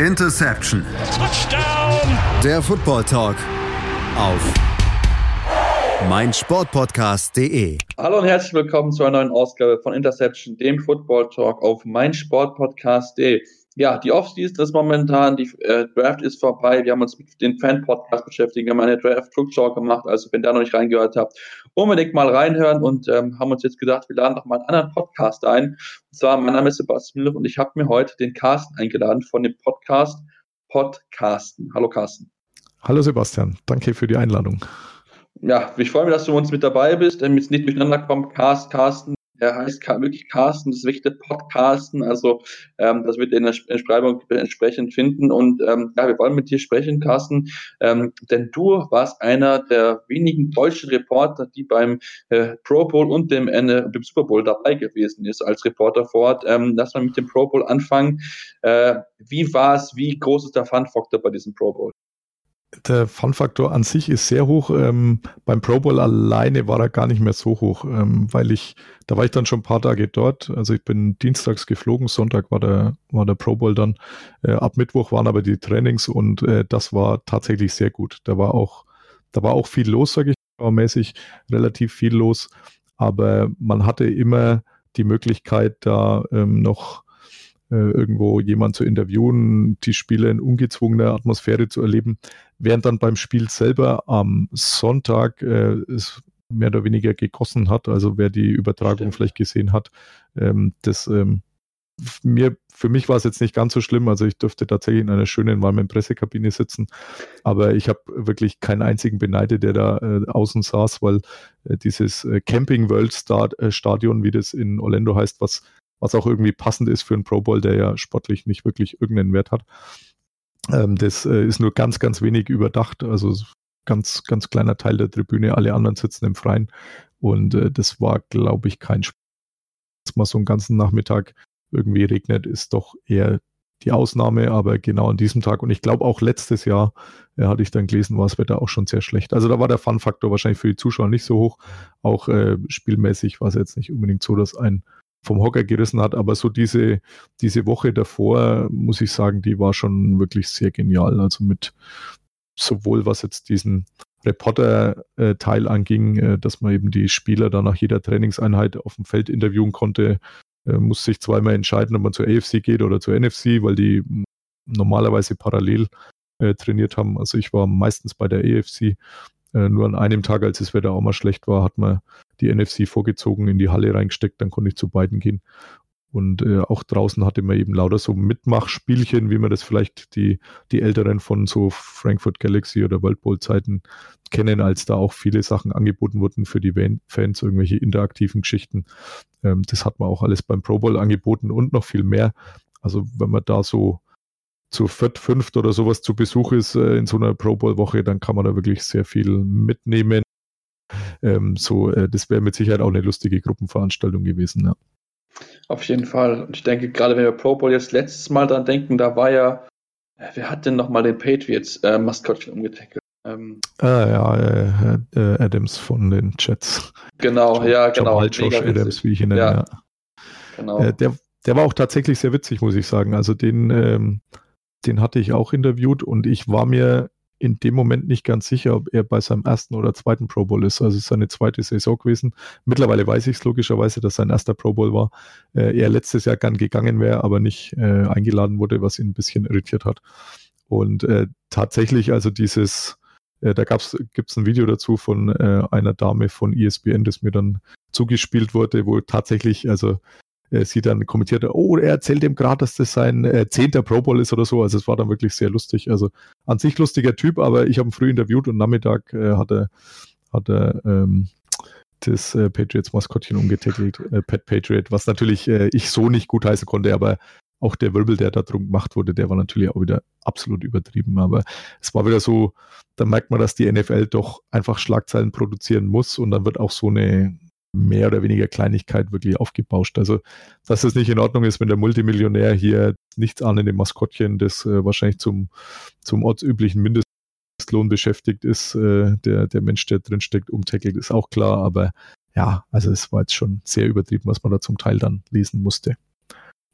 Interception. Touchdown. Der Football Talk auf meinsportpodcast.de. Hallo und herzlich willkommen zu einer neuen Ausgabe von Interception, dem Football Talk auf meinsportpodcast.de. Ja, die Offseason ist momentan, die äh, Draft ist vorbei. Wir haben uns mit den Fan-Podcast beschäftigt, wir haben eine Draft-Rückschau gemacht. Also, wenn ihr da noch nicht reingehört habt, unbedingt mal reinhören und ähm, haben uns jetzt gedacht, wir laden noch mal einen anderen Podcast ein. Und zwar, mein Name ist Sebastian Müller und ich habe mir heute den Carsten eingeladen von dem Podcast Podcasten. Hallo Carsten. Hallo Sebastian, danke für die Einladung. Ja, ich freue mich, dass du uns mit dabei bist, damit es nicht durcheinander kommt. Cast, Carsten, er heißt wirklich Carsten, das der Podcasten, also ähm, das wird in der Beschreibung entsprechend finden und ähm, ja, wir wollen mit dir sprechen, Carsten, ähm, denn du warst einer der wenigen deutschen Reporter, die beim äh, Pro Bowl und dem, äh, dem Super Bowl dabei gewesen ist als Reporter vor Ort. Ähm, lass mal mit dem Pro Bowl anfangen. Äh, wie war es, wie groß ist der Fun-Faktor bei diesem Pro Bowl? Der Fun-Faktor an sich ist sehr hoch. Ähm, beim Pro Bowl alleine war er gar nicht mehr so hoch, ähm, weil ich, da war ich dann schon ein paar Tage dort. Also ich bin dienstags geflogen, Sonntag war der, war der Pro Bowl dann. Äh, ab Mittwoch waren aber die Trainings und äh, das war tatsächlich sehr gut. Da war auch, da war auch viel los, sage ich, mäßig relativ viel los. Aber man hatte immer die Möglichkeit, da ähm, noch irgendwo jemand zu interviewen, die Spiele in ungezwungener Atmosphäre zu erleben, während dann beim Spiel selber am Sonntag äh, es mehr oder weniger gegossen hat, also wer die Übertragung Stimmt. vielleicht gesehen hat, ähm, das ähm, mir, für mich war es jetzt nicht ganz so schlimm. Also ich durfte tatsächlich in einer schönen warmen Pressekabine sitzen, aber ich habe wirklich keinen einzigen beneidet, der da äh, außen saß, weil äh, dieses äh, Camping World äh, Stadion, wie das in Orlando heißt, was was auch irgendwie passend ist für einen Pro Bowl, der ja sportlich nicht wirklich irgendeinen Wert hat. Ähm, das äh, ist nur ganz, ganz wenig überdacht, also ganz, ganz kleiner Teil der Tribüne, alle anderen sitzen im Freien und äh, das war, glaube ich, kein Spaß. Dass man so einen ganzen Nachmittag irgendwie regnet, ist doch eher die Ausnahme, aber genau an diesem Tag und ich glaube auch letztes Jahr äh, hatte ich dann gelesen, war das Wetter auch schon sehr schlecht. Also da war der Fun-Faktor wahrscheinlich für die Zuschauer nicht so hoch. Auch äh, spielmäßig war es jetzt nicht unbedingt so, dass ein vom Hocker gerissen hat. Aber so diese, diese Woche davor, muss ich sagen, die war schon wirklich sehr genial. Also mit sowohl was jetzt diesen Reporter-Teil anging, äh, dass man eben die Spieler dann nach jeder Trainingseinheit auf dem Feld interviewen konnte, äh, muss sich zweimal entscheiden, ob man zur AFC geht oder zur NFC, weil die normalerweise parallel äh, trainiert haben. Also ich war meistens bei der AFC. Nur an einem Tag, als das Wetter auch mal schlecht war, hat man die NFC vorgezogen, in die Halle reingesteckt, dann konnte ich zu beiden gehen. Und äh, auch draußen hatte man eben lauter so Mitmachspielchen, wie man das vielleicht die, die Älteren von so Frankfurt Galaxy oder World Bowl Zeiten kennen, als da auch viele Sachen angeboten wurden für die Fans, irgendwelche interaktiven Geschichten. Ähm, das hat man auch alles beim Pro Bowl angeboten und noch viel mehr. Also wenn man da so zu viert, fünft oder sowas zu Besuch ist äh, in so einer Pro Bowl Woche, dann kann man da wirklich sehr viel mitnehmen ähm, so, äh, das wäre mit Sicherheit auch eine lustige Gruppenveranstaltung gewesen. Ja. Auf jeden Fall. Und ich denke, gerade wenn wir Pro Bowl jetzt letztes Mal dran denken, da war ja, äh, wer hat denn nochmal den Patriots äh, Maskottchen umgetackelt? Ähm, ah, ja, äh, äh, Adams von den Jets. Genau, John, ja, genau. Jamal Josh Adams, wie ich ihn nenne. Ja. ja. Genau. Äh, der, der war auch tatsächlich sehr witzig, muss ich sagen. Also den, ähm, den hatte ich auch interviewt und ich war mir in dem Moment nicht ganz sicher, ob er bei seinem ersten oder zweiten Pro Bowl ist. Also es ist seine zweite Saison gewesen. Mittlerweile weiß ich es logischerweise, dass sein erster Pro Bowl war. Äh, er letztes Jahr gern gegangen wäre, aber nicht äh, eingeladen wurde, was ihn ein bisschen irritiert hat. Und äh, tatsächlich, also dieses, äh, da gibt es ein Video dazu von äh, einer Dame von ESPN, das mir dann zugespielt wurde, wo tatsächlich, also sie dann kommentiert, oh, er erzählt ihm gerade, dass das sein äh, zehnter Pro Bowl ist oder so. Also es war dann wirklich sehr lustig. Also an sich lustiger Typ, aber ich habe ihn früh interviewt und Nachmittag äh, hat er, hat er ähm, das äh, Patriots-Maskottchen umgetackelt, äh, Pat Patriot, was natürlich äh, ich so nicht gut heißen konnte, aber auch der Wirbel, der da drum gemacht wurde, der war natürlich auch wieder absolut übertrieben. Aber es war wieder so, da merkt man, dass die NFL doch einfach Schlagzeilen produzieren muss und dann wird auch so eine mehr oder weniger Kleinigkeit wirklich aufgebauscht. Also, dass es nicht in Ordnung ist, wenn der Multimillionär hier nichts an in dem Maskottchen, das äh, wahrscheinlich zum, zum ortsüblichen Mindestlohn beschäftigt ist, äh, der, der Mensch, der drinsteckt, umtackelt, ist auch klar. Aber ja, also es war jetzt schon sehr übertrieben, was man da zum Teil dann lesen musste.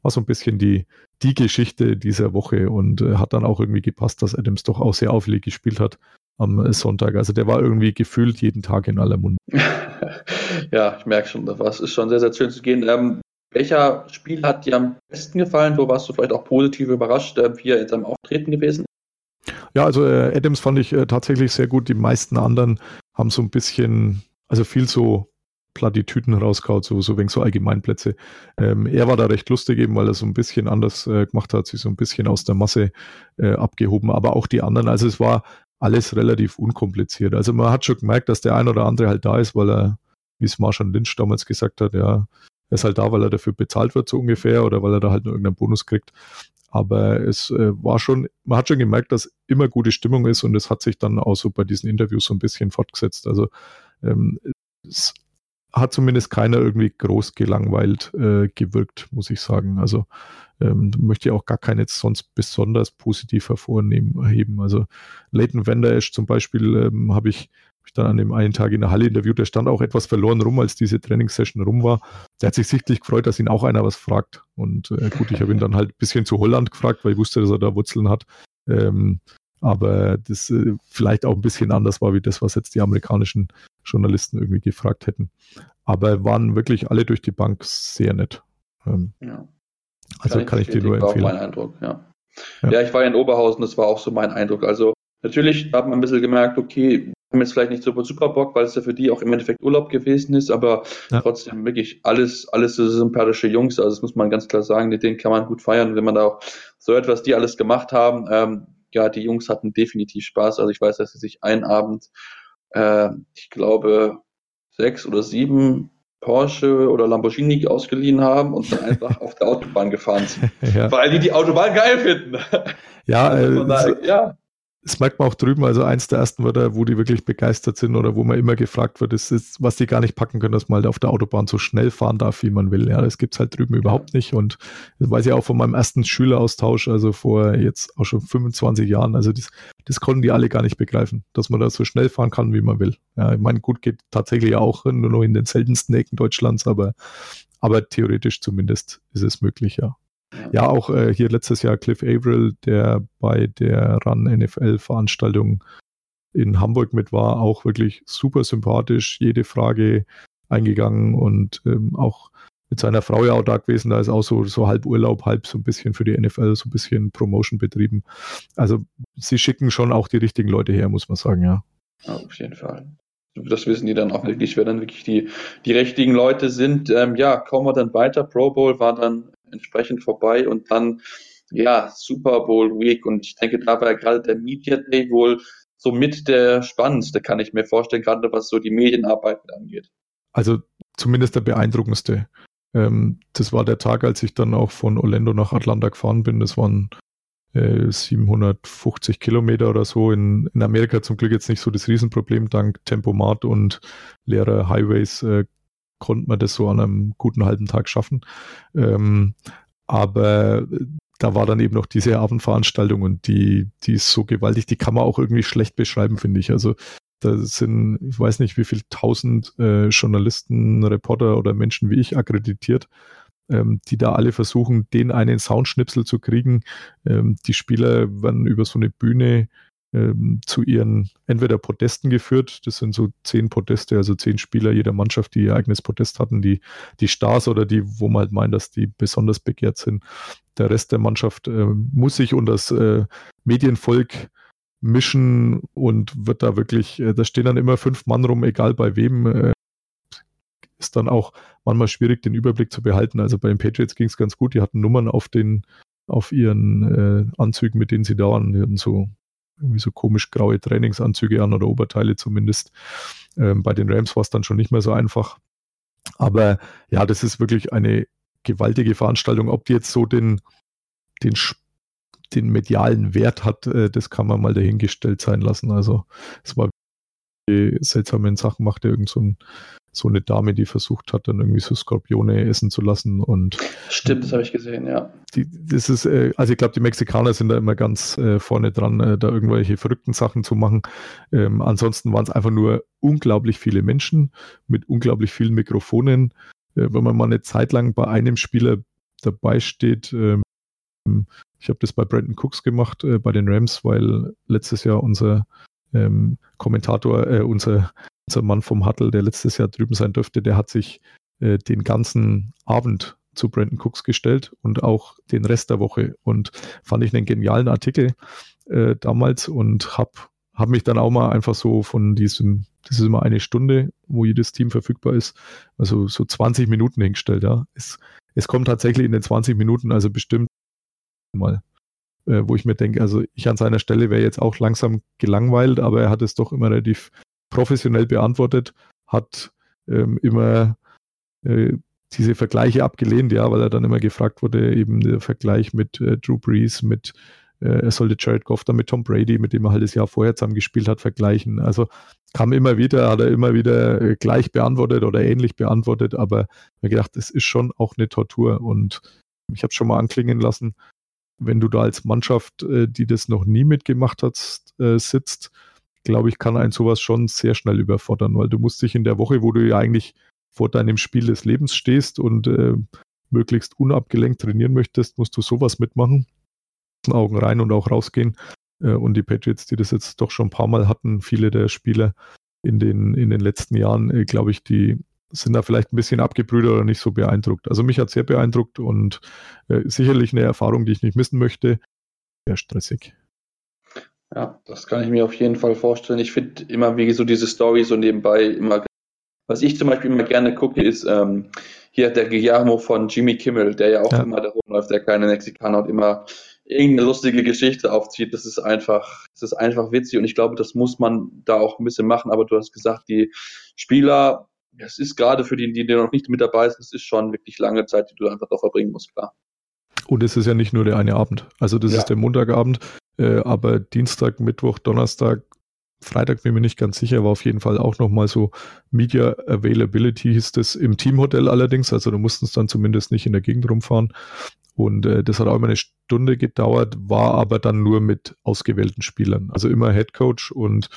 war so ein bisschen die, die Geschichte dieser Woche und äh, hat dann auch irgendwie gepasst, dass Adams doch auch sehr auffällig gespielt hat am Sonntag. Also der war irgendwie gefühlt jeden Tag in aller Munde. ja, ich merke schon, das ist schon sehr, sehr schön zu gehen. Ähm, welcher Spiel hat dir am besten gefallen? Wo warst du vielleicht auch positiv überrascht, äh, wie er in seinem Auftreten gewesen ist? Ja, also äh, Adams fand ich äh, tatsächlich sehr gut. Die meisten anderen haben so ein bisschen, also viel so Plattitüten rauskaut, so, so wegen so Allgemeinplätze. Ähm, er war da recht lustig eben, weil er so ein bisschen anders äh, gemacht hat, sich so ein bisschen aus der Masse äh, abgehoben, aber auch die anderen. Also es war alles relativ unkompliziert. Also man hat schon gemerkt, dass der ein oder andere halt da ist, weil er, wie es Marshall Lynch damals gesagt hat, ja, er ist halt da, weil er dafür bezahlt wird, so ungefähr, oder weil er da halt nur irgendeinen Bonus kriegt. Aber es äh, war schon, man hat schon gemerkt, dass immer gute Stimmung ist und es hat sich dann auch so bei diesen Interviews so ein bisschen fortgesetzt. Also ähm, es hat zumindest keiner irgendwie groß gelangweilt äh, gewirkt, muss ich sagen. Also ähm, möchte ich auch gar keine sonst besonders positiv hervornehmen, heben. Also Leighton Van Esch zum Beispiel ähm, habe ich, hab dann an dem einen Tag in der Halle interviewt, der stand auch etwas verloren rum, als diese Trainingssession rum war. Der hat sich sichtlich gefreut, dass ihn auch einer was fragt. Und äh, gut, ich habe ihn dann halt ein bisschen zu Holland gefragt, weil ich wusste, dass er da Wurzeln hat. Ähm, aber das äh, vielleicht auch ein bisschen anders war, wie das, was jetzt die amerikanischen Journalisten irgendwie gefragt hätten. Aber waren wirklich alle durch die Bank sehr nett. Ähm, ja. Also kann, kann ich, dir nur empfehlen. War auch mein Eindruck, ja. ja. ja. ich war in Oberhausen, das war auch so mein Eindruck. Also natürlich hat man ein bisschen gemerkt, okay, wir haben jetzt vielleicht nicht super, super Bock, weil es ja für die auch im Endeffekt Urlaub gewesen ist, aber ja. trotzdem wirklich alles, alles so sympathische Jungs, also das muss man ganz klar sagen, mit denen kann man gut feiern, wenn man da auch so etwas, die alles gemacht haben, ähm, ja, die Jungs hatten definitiv Spaß. Also ich weiß, dass sie sich einen Abend, äh, ich glaube, sechs oder sieben Porsche oder Lamborghini ausgeliehen haben und dann einfach auf der Autobahn gefahren sind, ja. weil die die Autobahn geil finden. Ja, also, äh, ja das merkt man auch drüben, also eins der ersten Wörter, wo die wirklich begeistert sind oder wo man immer gefragt wird, ist, ist was die gar nicht packen können, dass man halt auf der Autobahn so schnell fahren darf, wie man will. Ja, das gibt's halt drüben überhaupt nicht. Und das weiß ich auch von meinem ersten Schüleraustausch, also vor jetzt auch schon 25 Jahren. Also das, das konnten die alle gar nicht begreifen, dass man da so schnell fahren kann, wie man will. Ja, ich meine, gut geht tatsächlich auch nur noch in den seltensten Ecken Deutschlands, aber, aber theoretisch zumindest ist es möglich, ja. Ja, auch äh, hier letztes Jahr Cliff Averill, der bei der Run NFL Veranstaltung in Hamburg mit war, auch wirklich super sympathisch, jede Frage eingegangen und ähm, auch mit seiner Frau ja auch da gewesen, da ist auch so, so halb Urlaub, halb so ein bisschen für die NFL, so ein bisschen Promotion betrieben. Also sie schicken schon auch die richtigen Leute her, muss man sagen, ja. ja auf jeden Fall. Das wissen die dann auch wirklich, wer dann wirklich die, die richtigen Leute sind. Ähm, ja, kommen wir dann weiter. Pro Bowl war dann entsprechend vorbei und dann, ja, Super Bowl Week und ich denke, da war gerade der Media Day wohl so mit der spannendste, kann ich mir vorstellen, gerade was so die Medienarbeit angeht. Also zumindest der beeindruckendste. Ähm, das war der Tag, als ich dann auch von Orlando nach Atlanta gefahren bin. Das waren äh, 750 Kilometer oder so. In, in Amerika zum Glück jetzt nicht so das Riesenproblem. Dank Tempomat und leerer Highways äh, konnte man das so an einem guten halben Tag schaffen. Ähm, aber da war dann eben noch diese Abendveranstaltung und die, die ist so gewaltig, die kann man auch irgendwie schlecht beschreiben, finde ich. Also da sind, ich weiß nicht, wie viel tausend äh, Journalisten, Reporter oder Menschen wie ich akkreditiert, ähm, die da alle versuchen, den einen Soundschnipsel zu kriegen. Ähm, die Spieler werden über so eine Bühne ähm, zu ihren entweder Podesten geführt, das sind so zehn Podeste, also zehn Spieler jeder Mannschaft, die ihr eigenes Podest hatten, die, die Stars oder die, wo man halt meint, dass die besonders begehrt sind. Der Rest der Mannschaft äh, muss sich unter das äh, Medienvolk mischen und wird da wirklich, äh, da stehen dann immer fünf Mann rum, egal bei wem. Äh, ist dann auch manchmal schwierig, den Überblick zu behalten. Also bei den Patriots ging es ganz gut, die hatten Nummern auf den auf ihren äh, Anzügen, mit denen sie da waren. Die hatten so irgendwie so komisch graue Trainingsanzüge an oder Oberteile zumindest. Ähm, bei den Rams war es dann schon nicht mehr so einfach. Aber ja, das ist wirklich eine gewaltige Veranstaltung. Ob die jetzt so den, den, den medialen Wert hat, äh, das kann man mal dahingestellt sein lassen. Also es war seltsame Sachen, machte irgend so ein so eine Dame, die versucht hat, dann irgendwie so Skorpione essen zu lassen und stimmt, das habe ich gesehen, ja. Die, das ist, äh, also ich glaube, die Mexikaner sind da immer ganz äh, vorne dran, äh, da irgendwelche verrückten Sachen zu machen. Ähm, ansonsten waren es einfach nur unglaublich viele Menschen mit unglaublich vielen Mikrofonen. Wenn man mal eine Zeit lang bei einem Spieler dabei steht. Ähm, ich habe das bei Brandon Cooks gemacht, bei den Rams, weil letztes Jahr unser ähm, Kommentator, äh, unser, unser Mann vom Huttle, der letztes Jahr drüben sein dürfte, der hat sich äh, den ganzen Abend zu Brandon Cooks gestellt und auch den Rest der Woche und fand ich einen genialen Artikel äh, damals und habe hab mich dann auch mal einfach so von diesem, das ist immer eine Stunde, wo jedes Team verfügbar ist, also so 20 Minuten hingestellt. Ja. Es, es kommt tatsächlich in den 20 Minuten, also bestimmt mal, äh, wo ich mir denke, also ich an seiner Stelle wäre jetzt auch langsam gelangweilt, aber er hat es doch immer relativ professionell beantwortet, hat ähm, immer äh, diese Vergleiche abgelehnt, ja, weil er dann immer gefragt wurde, eben der Vergleich mit äh, Drew Brees, mit äh, er sollte Jared Goff dann mit Tom Brady, mit dem er halt das Jahr vorher zusammen gespielt hat, vergleichen. Also kam immer wieder, hat er immer wieder äh, gleich beantwortet oder ähnlich beantwortet, aber habe gedacht, das ist schon auch eine Tortur und ich habe schon mal anklingen lassen, wenn du da als Mannschaft, äh, die das noch nie mitgemacht hat, äh, sitzt, glaube ich, kann ein sowas schon sehr schnell überfordern, weil du musst dich in der Woche, wo du ja eigentlich vor deinem Spiel des Lebens stehst und äh, möglichst unabgelenkt trainieren möchtest, musst du sowas mitmachen. Augen rein und auch rausgehen. Äh, und die Patriots, die das jetzt doch schon ein paar Mal hatten, viele der Spieler in den, in den letzten Jahren, äh, glaube ich, die sind da vielleicht ein bisschen abgebrüht oder nicht so beeindruckt. Also mich hat sehr beeindruckt und äh, sicherlich eine Erfahrung, die ich nicht missen möchte. Sehr stressig. Ja, das kann ich mir auf jeden Fall vorstellen. Ich finde immer, wie so diese Story so nebenbei immer was ich zum Beispiel immer gerne gucke, ist ähm, hier der Guillermo von Jimmy Kimmel, der ja auch ja. immer da rumläuft, der kleine Mexikaner und immer irgendeine lustige Geschichte aufzieht. Das ist einfach, das ist einfach witzig und ich glaube, das muss man da auch ein bisschen machen. Aber du hast gesagt, die Spieler, es ist gerade für die, die noch nicht mit dabei sind, es ist schon wirklich lange Zeit, die du einfach da verbringen musst, klar. Und es ist ja nicht nur der eine Abend. Also das ja. ist der Montagabend, äh, aber Dienstag, Mittwoch, Donnerstag Freitag bin mir nicht ganz sicher, war auf jeden Fall auch nochmal so Media Availability hieß das im Teamhotel allerdings, also du musstest dann zumindest nicht in der Gegend rumfahren. Und äh, das hat auch immer eine Stunde gedauert, war aber dann nur mit ausgewählten Spielern. Also immer Head Coach und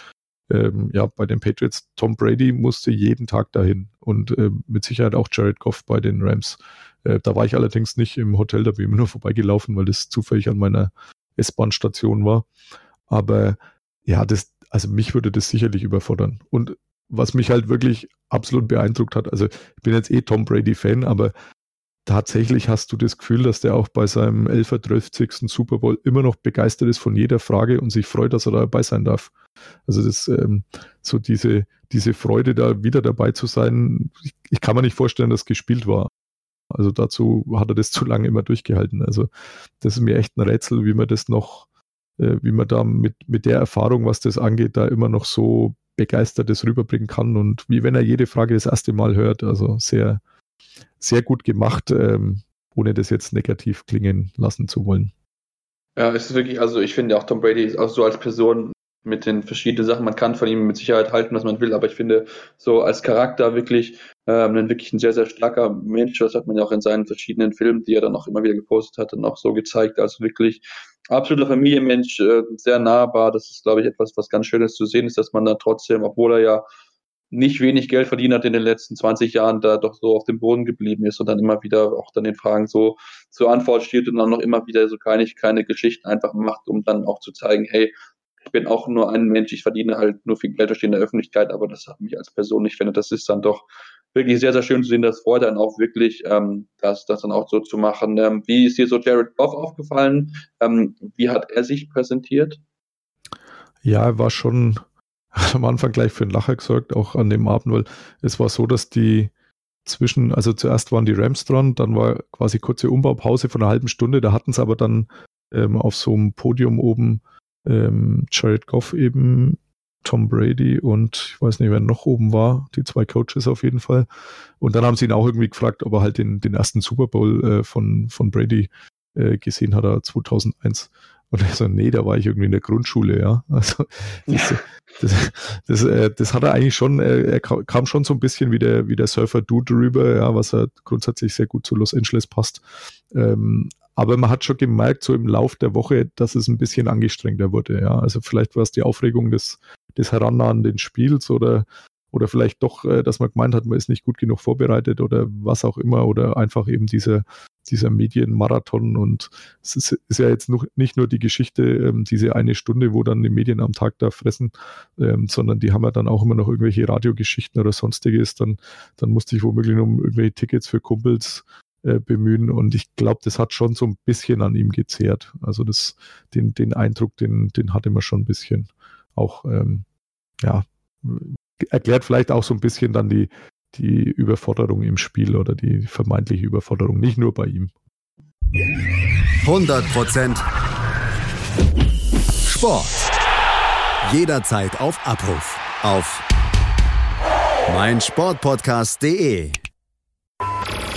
ähm, ja, bei den Patriots, Tom Brady musste jeden Tag dahin und äh, mit Sicherheit auch Jared Goff bei den Rams. Äh, da war ich allerdings nicht im Hotel, da bin ich nur vorbeigelaufen, weil das zufällig an meiner S-Bahn-Station war. Aber ja, das, also mich würde das sicherlich überfordern. Und was mich halt wirklich absolut beeindruckt hat, also ich bin jetzt eh Tom Brady-Fan, aber tatsächlich hast du das Gefühl, dass der auch bei seinem 11. 12. Super Bowl immer noch begeistert ist von jeder Frage und sich freut, dass er dabei sein darf. Also das, ähm, so diese, diese Freude, da wieder dabei zu sein, ich, ich kann mir nicht vorstellen, dass gespielt war. Also dazu hat er das zu lange immer durchgehalten. Also das ist mir echt ein Rätsel, wie man das noch äh, wie man da mit, mit der Erfahrung, was das angeht, da immer noch so begeistertes rüberbringen kann und wie wenn er jede Frage das erste Mal hört. Also sehr, sehr gut gemacht, ähm, ohne das jetzt negativ klingen lassen zu wollen. Ja, es ist wirklich, also ich finde auch Tom Brady ist auch so als Person mit den verschiedenen Sachen. Man kann von ihm mit Sicherheit halten, was man will, aber ich finde so als Charakter wirklich ähm, ein wirklich ein sehr, sehr starker Mensch. Das hat man ja auch in seinen verschiedenen Filmen, die er dann auch immer wieder gepostet hat, noch so gezeigt. Also wirklich absoluter Familienmensch, äh, sehr nahbar. Das ist, glaube ich, etwas, was ganz Schönes zu sehen ist, dass man da trotzdem, obwohl er ja nicht wenig Geld verdient hat in den letzten 20 Jahren, da doch so auf dem Boden geblieben ist und dann immer wieder auch dann den Fragen so zur Antwort steht und dann noch immer wieder so keine, keine Geschichten einfach macht, um dann auch zu zeigen, hey, ich bin auch nur ein Mensch, ich verdiene halt nur viel Geld durch in der Öffentlichkeit, aber das hat mich als Person, ich finde, das ist dann doch wirklich sehr, sehr schön zu sehen. Das freut dann auch wirklich, ähm, das, das dann auch so zu machen. Ähm, wie ist dir so Jared Goff aufgefallen? Ähm, wie hat er sich präsentiert? Ja, er war schon am Anfang gleich für einen Lacher gesorgt, auch an dem Abend, weil es war so, dass die zwischen, also zuerst waren die Rams dran, dann war quasi kurze Umbaupause von einer halben Stunde, da hatten sie aber dann ähm, auf so einem Podium oben ähm, Jared Goff eben, Tom Brady und ich weiß nicht, wer noch oben war, die zwei Coaches auf jeden Fall. Und dann haben sie ihn auch irgendwie gefragt, ob er halt den, den ersten Super Bowl äh, von, von Brady äh, gesehen hat, er 2001. Und er so, nee, da war ich irgendwie in der Grundschule, ja. Also das, ja. das, das, äh, das hat er eigentlich schon, äh, er kam schon so ein bisschen wie der, wie der Surfer Dude rüber, ja, was er grundsätzlich sehr gut zu Los Angeles passt. Ähm, aber man hat schon gemerkt, so im Lauf der Woche, dass es ein bisschen angestrengter wurde. Ja, also vielleicht war es die Aufregung des, des Herannahenden Spiels oder, oder vielleicht doch, äh, dass man gemeint hat, man ist nicht gut genug vorbereitet oder was auch immer oder einfach eben dieser, dieser Medienmarathon und es ist, ist ja jetzt noch nicht nur die Geschichte, ähm, diese eine Stunde, wo dann die Medien am Tag da fressen, ähm, sondern die haben ja dann auch immer noch irgendwelche Radiogeschichten oder sonstiges, dann, dann musste ich womöglich um irgendwelche Tickets für Kumpels äh, bemühen und ich glaube, das hat schon so ein bisschen an ihm gezehrt. Also das, den, den Eindruck, den, den hatte man schon ein bisschen auch, ähm, ja, erklärt vielleicht auch so ein bisschen dann die, die Überforderung im Spiel oder die vermeintliche Überforderung, nicht nur bei ihm. 100% Sport. Jederzeit auf Abruf. Auf meinsportpodcast.de.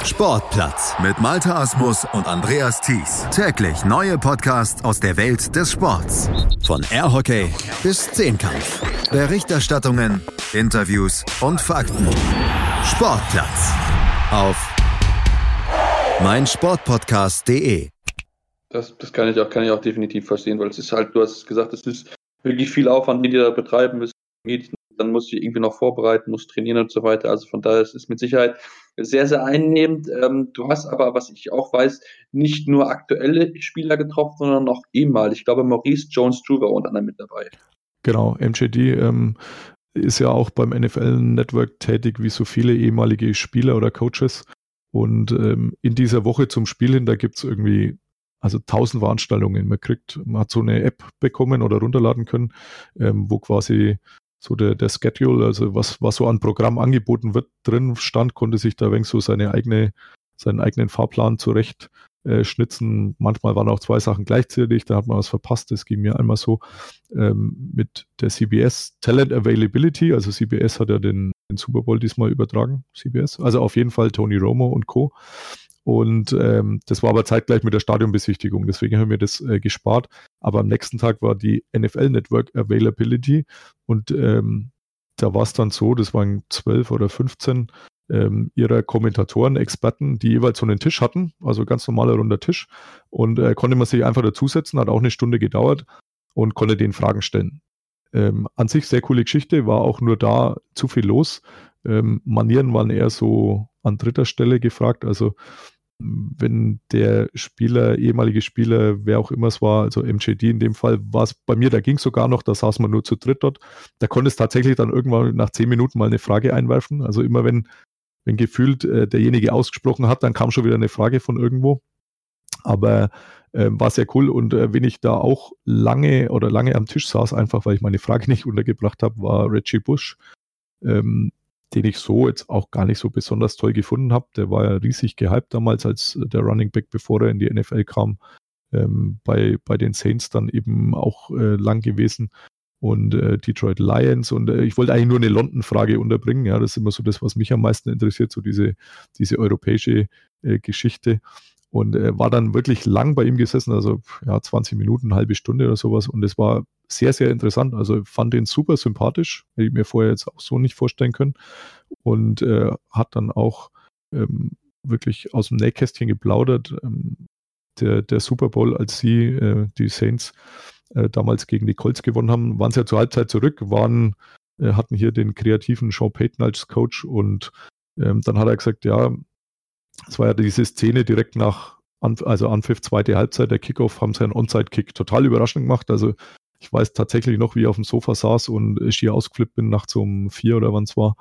Sportplatz mit Malta Asmus und Andreas Thies. Täglich neue Podcasts aus der Welt des Sports. Von Airhockey bis Zehnkampf. Berichterstattungen, Interviews und Fakten. Sportplatz auf meinsportpodcast.de. Das, das kann ich auch, kann ich auch definitiv verstehen, weil es ist halt, du hast gesagt, es ist wirklich viel Aufwand, den die da betreiben müssen. Dann musst du irgendwie noch vorbereiten, musst trainieren und so weiter. Also von daher ist es mit Sicherheit sehr, sehr einnehmend. Ähm, du hast aber, was ich auch weiß, nicht nur aktuelle Spieler getroffen, sondern auch ehemalig. Ich glaube, Maurice Jones-Drew war unter anderem mit dabei. Genau, MJD ähm, ist ja auch beim NFL-Network tätig, wie so viele ehemalige Spieler oder Coaches. Und ähm, in dieser Woche zum Spiel hin, da gibt es irgendwie also tausend Veranstaltungen. Man kriegt, man hat so eine App bekommen oder runterladen können, ähm, wo quasi so der, der Schedule, also was, was so an Programm angeboten wird, drin stand, konnte sich da wenig so seine eigene, seinen eigenen Fahrplan zurecht äh, schnitzen. Manchmal waren auch zwei Sachen gleichzeitig, da hat man was verpasst. Das ging mir einmal so ähm, mit der CBS Talent Availability. Also CBS hat ja den, den Super Bowl diesmal übertragen, CBS. Also auf jeden Fall Tony Romo und Co. Und ähm, das war aber zeitgleich mit der Stadionbesichtigung, deswegen haben wir das äh, gespart. Aber am nächsten Tag war die NFL Network Availability und ähm, da war es dann so, das waren zwölf oder 15 ähm, ihrer Kommentatoren, Experten, die jeweils so einen Tisch hatten, also ganz normaler runder Tisch. Und äh, konnte man sich einfach dazusetzen, hat auch eine Stunde gedauert und konnte den Fragen stellen. Ähm, an sich sehr coole Geschichte, war auch nur da zu viel los. Ähm, Manieren waren eher so an dritter Stelle gefragt. Also wenn der Spieler, ehemalige Spieler, wer auch immer es war, also MJD in dem Fall, war es bei mir, da ging es sogar noch, da saß man nur zu dritt dort. Da konnte es tatsächlich dann irgendwann nach zehn Minuten mal eine Frage einwerfen. Also immer wenn, wenn gefühlt äh, derjenige ausgesprochen hat, dann kam schon wieder eine Frage von irgendwo. Aber äh, war sehr cool und äh, wenn ich da auch lange oder lange am Tisch saß, einfach weil ich meine Frage nicht untergebracht habe, war Reggie Bush. Ähm, den ich so jetzt auch gar nicht so besonders toll gefunden habe. Der war ja riesig gehypt damals als der Running Back, bevor er in die NFL kam. Ähm, bei, bei den Saints dann eben auch äh, lang gewesen und äh, Detroit Lions und äh, ich wollte eigentlich nur eine London-Frage unterbringen. Ja, das ist immer so das, was mich am meisten interessiert, so diese, diese europäische äh, Geschichte und äh, war dann wirklich lang bei ihm gesessen, also ja, 20 Minuten, halbe Stunde oder sowas und es war sehr, sehr interessant. Also fand ihn super sympathisch, hätte ich mir vorher jetzt auch so nicht vorstellen können und äh, hat dann auch ähm, wirklich aus dem Nähkästchen geplaudert. Ähm, der, der Super Bowl, als sie, äh, die Saints, äh, damals gegen die Colts gewonnen haben, waren sie ja zur Halbzeit zurück, waren, äh, hatten hier den kreativen Sean Payton als Coach und ähm, dann hat er gesagt, ja, es war ja diese Szene direkt nach, also Anpfiff zweite Halbzeit, der Kickoff, haben sie einen Onside-Kick total überraschend gemacht. Also ich weiß tatsächlich noch, wie ich auf dem Sofa saß und schier ausgeflippt bin nachts um vier oder wann es war.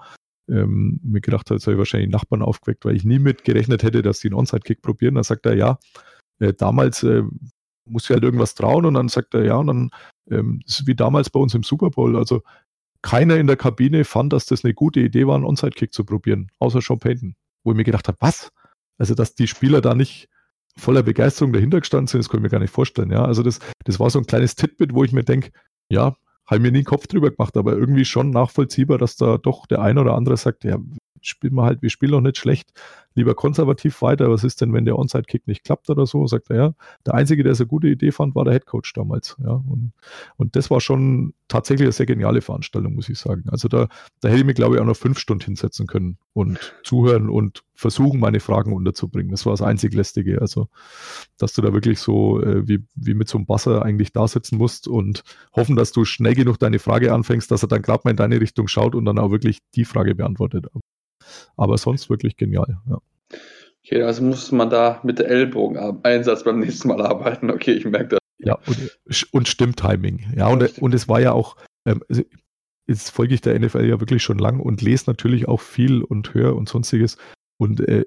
Ähm, mir gedacht habe, jetzt habe ich wahrscheinlich Nachbarn aufgeweckt, weil ich nie mit gerechnet hätte, dass die einen Onside-Kick probieren. Dann sagt er, ja, äh, damals äh, muss ich halt irgendwas trauen und dann sagt er, ja, und dann ähm, ist wie damals bei uns im Super Bowl. Also keiner in der Kabine fand, dass das eine gute Idee war, einen Onside-Kick zu probieren, außer Sean Payton. Wo ich mir gedacht habe, was? Also, dass die Spieler da nicht voller Begeisterung dahinter gestanden sind, das kann ich mir gar nicht vorstellen. Ja, also das, das war so ein kleines Titbit, wo ich mir denke, ja, habe mir nie einen Kopf drüber gemacht, aber irgendwie schon nachvollziehbar, dass da doch der eine oder andere sagt, ja, spielen wir halt, wir spielen noch nicht schlecht, lieber konservativ weiter. Was ist denn, wenn der Onside-Kick nicht klappt oder so? Sagt er, ja. Der Einzige, der es eine gute Idee fand, war der Headcoach damals. Ja. Und, und das war schon tatsächlich eine sehr geniale Veranstaltung, muss ich sagen. Also da, da hätte ich mir, glaube ich, auch noch fünf Stunden hinsetzen können und zuhören und versuchen, meine Fragen unterzubringen. Das war das einzig Lästige. Also, dass du da wirklich so äh, wie, wie mit so einem Basser eigentlich da sitzen musst und hoffen, dass du schnell genug deine Frage anfängst, dass er dann gerade mal in deine Richtung schaut und dann auch wirklich die Frage beantwortet. Aber sonst wirklich genial, ja. Okay, also muss man da mit der Ellbogen-Einsatz beim nächsten Mal arbeiten. Okay, ich merke das. Ja, und, und Stimmtiming. Ja, und, und es war ja auch, ähm, also jetzt folge ich der NFL ja wirklich schon lang und lese natürlich auch viel und höre und sonstiges. Und äh,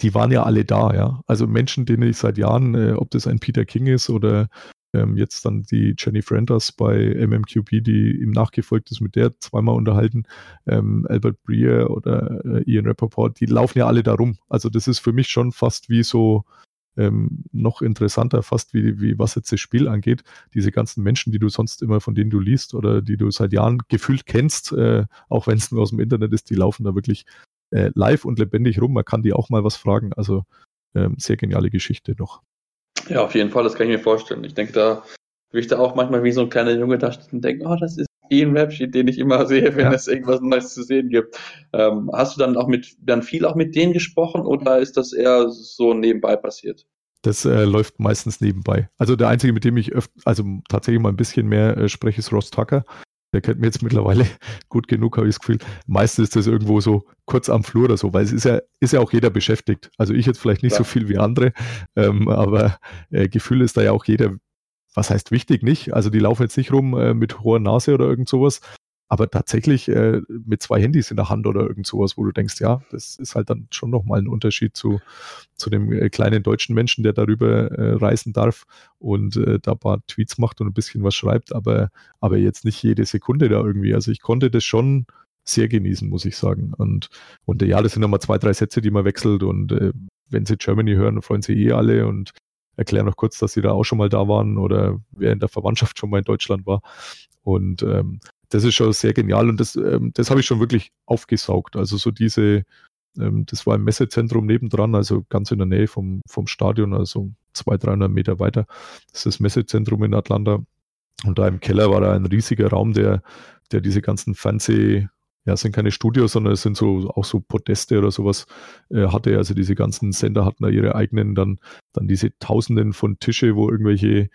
die waren ja alle da, ja. Also Menschen, denen ich seit Jahren, äh, ob das ein Peter King ist oder ähm, jetzt dann die Jenny Frenders bei MMQB, die ihm nachgefolgt ist, mit der zweimal unterhalten, ähm, Albert Breer oder äh, Ian Rappaport, die laufen ja alle da rum. Also das ist für mich schon fast wie so ähm, noch interessanter, fast wie, wie was jetzt das Spiel angeht. Diese ganzen Menschen, die du sonst immer von denen du liest oder die du seit Jahren gefühlt kennst, äh, auch wenn es nur aus dem Internet ist, die laufen da wirklich äh, live und lebendig rum. Man kann die auch mal was fragen. Also ähm, sehr geniale Geschichte noch. Ja, auf jeden Fall, das kann ich mir vorstellen. Ich denke, da würde ich da auch manchmal wie so ein kleiner Junge da stehen und denken, oh, das ist eh ein Rap-Sheet, den ich immer sehe, wenn ja. es irgendwas Neues zu sehen gibt. Ähm, hast du dann auch mit, dann viel auch mit denen gesprochen oder ist das eher so nebenbei passiert? Das äh, läuft meistens nebenbei. Also der einzige, mit dem ich öfter, also tatsächlich mal ein bisschen mehr äh, spreche, ist Ross Tucker. Der kennt mir jetzt mittlerweile gut genug, habe ich das Gefühl. Meistens ist das irgendwo so kurz am Flur oder so, weil es ist ja, ist ja auch jeder beschäftigt. Also ich jetzt vielleicht nicht ja. so viel wie andere, ähm, aber äh, Gefühl ist da ja auch jeder, was heißt wichtig, nicht? Also die laufen jetzt nicht rum äh, mit hoher Nase oder irgend sowas, aber tatsächlich äh, mit zwei Handys in der Hand oder irgend sowas, wo du denkst, ja, das ist halt dann schon nochmal ein Unterschied zu, zu dem äh, kleinen deutschen Menschen, der darüber äh, reisen darf und äh, da paar Tweets macht und ein bisschen was schreibt, aber, aber jetzt nicht jede Sekunde da irgendwie. Also ich konnte das schon sehr genießen, muss ich sagen. Und, und ja, das sind nochmal zwei, drei Sätze, die man wechselt und äh, wenn sie Germany hören, freuen sie eh alle und erklären noch kurz, dass sie da auch schon mal da waren oder wer in der Verwandtschaft schon mal in Deutschland war. Und ähm, das ist schon sehr genial und das, ähm, das habe ich schon wirklich aufgesaugt. Also so diese, ähm, das war im Messezentrum nebendran, also ganz in der Nähe vom, vom Stadion, also 200, 300 Meter weiter. Das ist das Messezentrum in Atlanta. Und da im Keller war da ein riesiger Raum, der, der diese ganzen Fernseh, ja, sind keine Studios, sondern es sind so auch so Podeste oder sowas äh, hatte. Also diese ganzen Sender hatten da ihre eigenen, dann, dann diese Tausenden von Tische, wo irgendwelche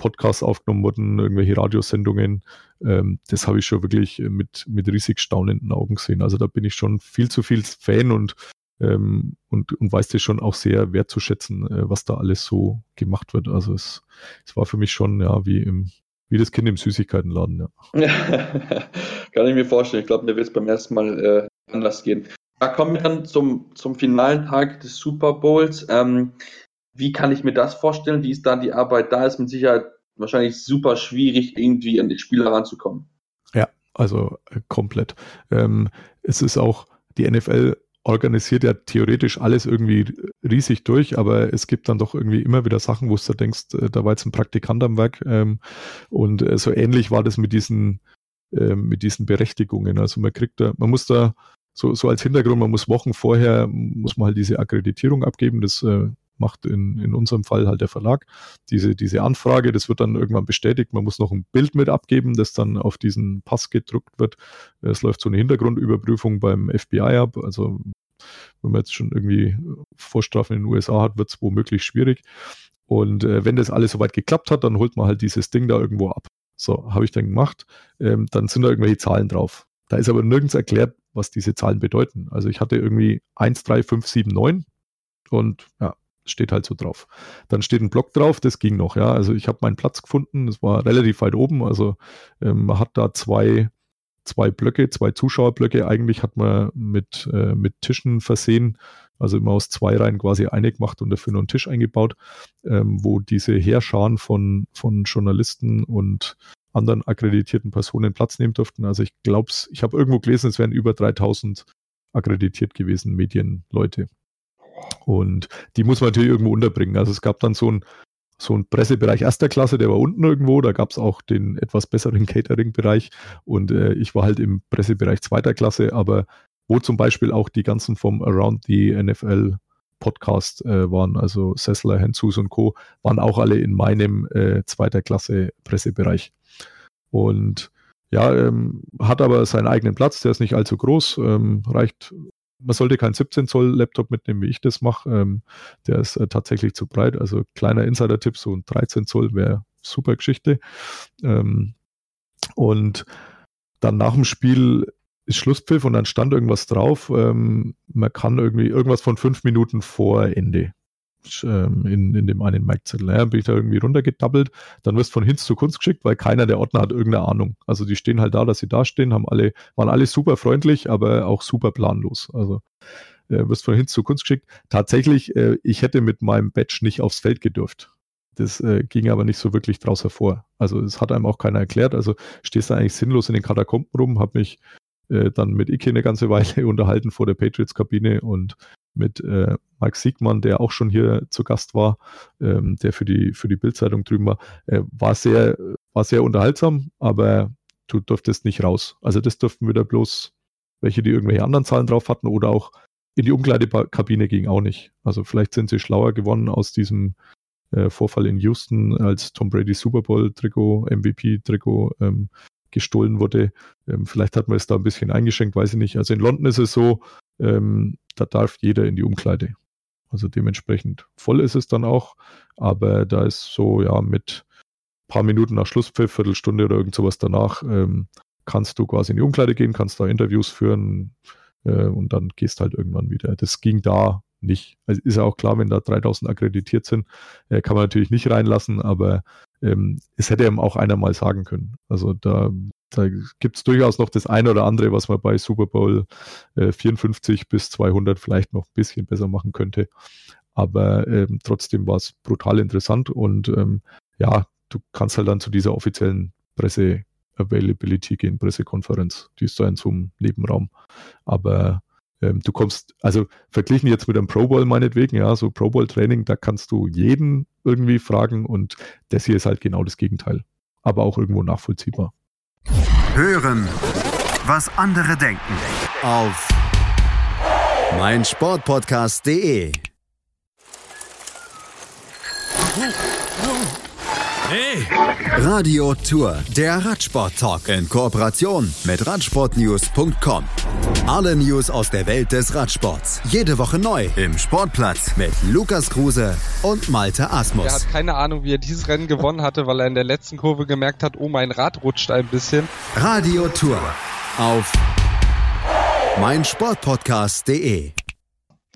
Podcasts aufgenommen wurden, irgendwelche Radiosendungen. Ähm, das habe ich schon wirklich mit, mit riesig staunenden Augen gesehen. Also da bin ich schon viel zu viel Fan und, ähm, und, und weiß das schon auch sehr wertzuschätzen, äh, was da alles so gemacht wird. Also es, es war für mich schon ja wie im wie das Kind im Süßigkeitenladen, ja. Kann ich mir vorstellen. Ich glaube, mir wird es beim ersten Mal äh, anders gehen. Da kommen wir dann zum, zum finalen Tag des Super Bowls. Ähm, wie kann ich mir das vorstellen? Wie ist da die Arbeit? Da ist mit Sicherheit wahrscheinlich super schwierig, irgendwie an die Spieler ranzukommen. Ja, also äh, komplett. Ähm, es ist auch, die NFL organisiert ja theoretisch alles irgendwie riesig durch, aber es gibt dann doch irgendwie immer wieder Sachen, wo du denkst, äh, da war jetzt ein Praktikant am Werk ähm, und äh, so ähnlich war das mit diesen äh, mit diesen Berechtigungen. Also man kriegt da, man muss da so, so als Hintergrund, man muss Wochen vorher, muss man halt diese Akkreditierung abgeben. Das äh, macht in, in unserem Fall halt der Verlag diese, diese Anfrage. Das wird dann irgendwann bestätigt. Man muss noch ein Bild mit abgeben, das dann auf diesen Pass gedruckt wird. Es läuft so eine Hintergrundüberprüfung beim FBI ab. Also wenn man jetzt schon irgendwie Vorstrafen in den USA hat, wird es womöglich schwierig. Und äh, wenn das alles soweit geklappt hat, dann holt man halt dieses Ding da irgendwo ab. So, habe ich dann gemacht. Ähm, dann sind da irgendwelche Zahlen drauf. Da ist aber nirgends erklärt, was diese Zahlen bedeuten. Also ich hatte irgendwie 1, 3, 5, 7, 9 und ja, steht halt so drauf. Dann steht ein Block drauf, das ging noch, ja. Also ich habe meinen Platz gefunden, das war relativ weit oben. Also ähm, man hat da zwei, zwei Blöcke, zwei Zuschauerblöcke. Eigentlich hat man mit, äh, mit Tischen versehen, also immer aus zwei Reihen quasi eine gemacht und dafür noch einen Tisch eingebaut, ähm, wo diese Heerscharen von, von Journalisten und anderen akkreditierten Personen Platz nehmen durften. Also ich glaube, ich habe irgendwo gelesen, es wären über 3000 akkreditiert gewesen, Medienleute. Und die muss man natürlich irgendwo unterbringen. Also es gab dann so ein so Pressebereich erster Klasse, der war unten irgendwo. Da gab es auch den etwas besseren Catering-Bereich und äh, ich war halt im Pressebereich zweiter Klasse, aber wo zum Beispiel auch die ganzen vom Around the NFL Podcast äh, waren, also Sessler, Henzus und Co., waren auch alle in meinem äh, zweiter Klasse Pressebereich. Und ja, ähm, hat aber seinen eigenen Platz, der ist nicht allzu groß, ähm, reicht man sollte keinen 17 Zoll Laptop mitnehmen, wie ich das mache. Ähm, der ist äh, tatsächlich zu breit. Also kleiner Insider-Tipp, so ein 13 Zoll wäre super Geschichte. Ähm, und dann nach dem Spiel ist Schlusspfiff und dann stand irgendwas drauf. Ähm, man kann irgendwie irgendwas von fünf Minuten vor Ende in, in dem einen Merkzettel. Ja, bin ich da irgendwie runtergedabbelt. Dann wirst du von Hinz zu Kunst geschickt, weil keiner der Ordner hat irgendeine Ahnung. Also die stehen halt da, dass sie da stehen, haben alle, waren alle super freundlich, aber auch super planlos. Also äh, wirst von Hinz zu Kunst geschickt. Tatsächlich, äh, ich hätte mit meinem Badge nicht aufs Feld gedurft. Das äh, ging aber nicht so wirklich draus hervor. Also es hat einem auch keiner erklärt. Also stehst du eigentlich sinnlos in den Katakomben rum, habe mich äh, dann mit Ike eine ganze Weile unterhalten vor der Patriots-Kabine und mit äh, Mike Siegmann, der auch schon hier zu Gast war, ähm, der für die, für die Bildzeitung drüben war, äh, war, sehr, war sehr unterhaltsam, aber du durftest nicht raus. Also das durften wieder bloß welche, die irgendwelche anderen Zahlen drauf hatten oder auch in die Umkleidekabine ging auch nicht. Also vielleicht sind sie schlauer gewonnen aus diesem äh, Vorfall in Houston, als Tom Brady Super Bowl Trikot, MVP Trikot ähm, gestohlen wurde. Ähm, vielleicht hat man es da ein bisschen eingeschränkt, weiß ich nicht. Also in London ist es so, ähm, da darf jeder in die Umkleide. Also dementsprechend voll ist es dann auch, aber da ist so, ja, mit paar Minuten nach Schlusspfiff, Viertelstunde oder irgend sowas danach, ähm, kannst du quasi in die Umkleide gehen, kannst da Interviews führen äh, und dann gehst halt irgendwann wieder. Das ging da nicht. Also ist ja auch klar, wenn da 3000 akkreditiert sind, äh, kann man natürlich nicht reinlassen, aber ähm, es hätte ihm auch einer mal sagen können. Also da da gibt es durchaus noch das eine oder andere, was man bei Super Bowl äh, 54 bis 200 vielleicht noch ein bisschen besser machen könnte. Aber ähm, trotzdem war es brutal interessant und ähm, ja, du kannst halt dann zu dieser offiziellen Presse Availability gehen, Pressekonferenz. Die ist da in so einem Nebenraum. Aber ähm, du kommst, also verglichen jetzt mit einem Pro Bowl meinetwegen, ja, so Pro Bowl Training, da kannst du jeden irgendwie fragen und das hier ist halt genau das Gegenteil. Aber auch irgendwo nachvollziehbar. Hören, was andere denken. Auf meinsportpodcast.de. Hey! Radio Tour, der Radsport-Talk in Kooperation mit Radsportnews.com. Alle News aus der Welt des Radsports. Jede Woche neu im Sportplatz mit Lukas Kruse und Malte Asmus. Er hat keine Ahnung, wie er dieses Rennen gewonnen hatte, weil er in der letzten Kurve gemerkt hat, oh, mein Rad rutscht ein bisschen. Radio Tour auf meinsportpodcast.de.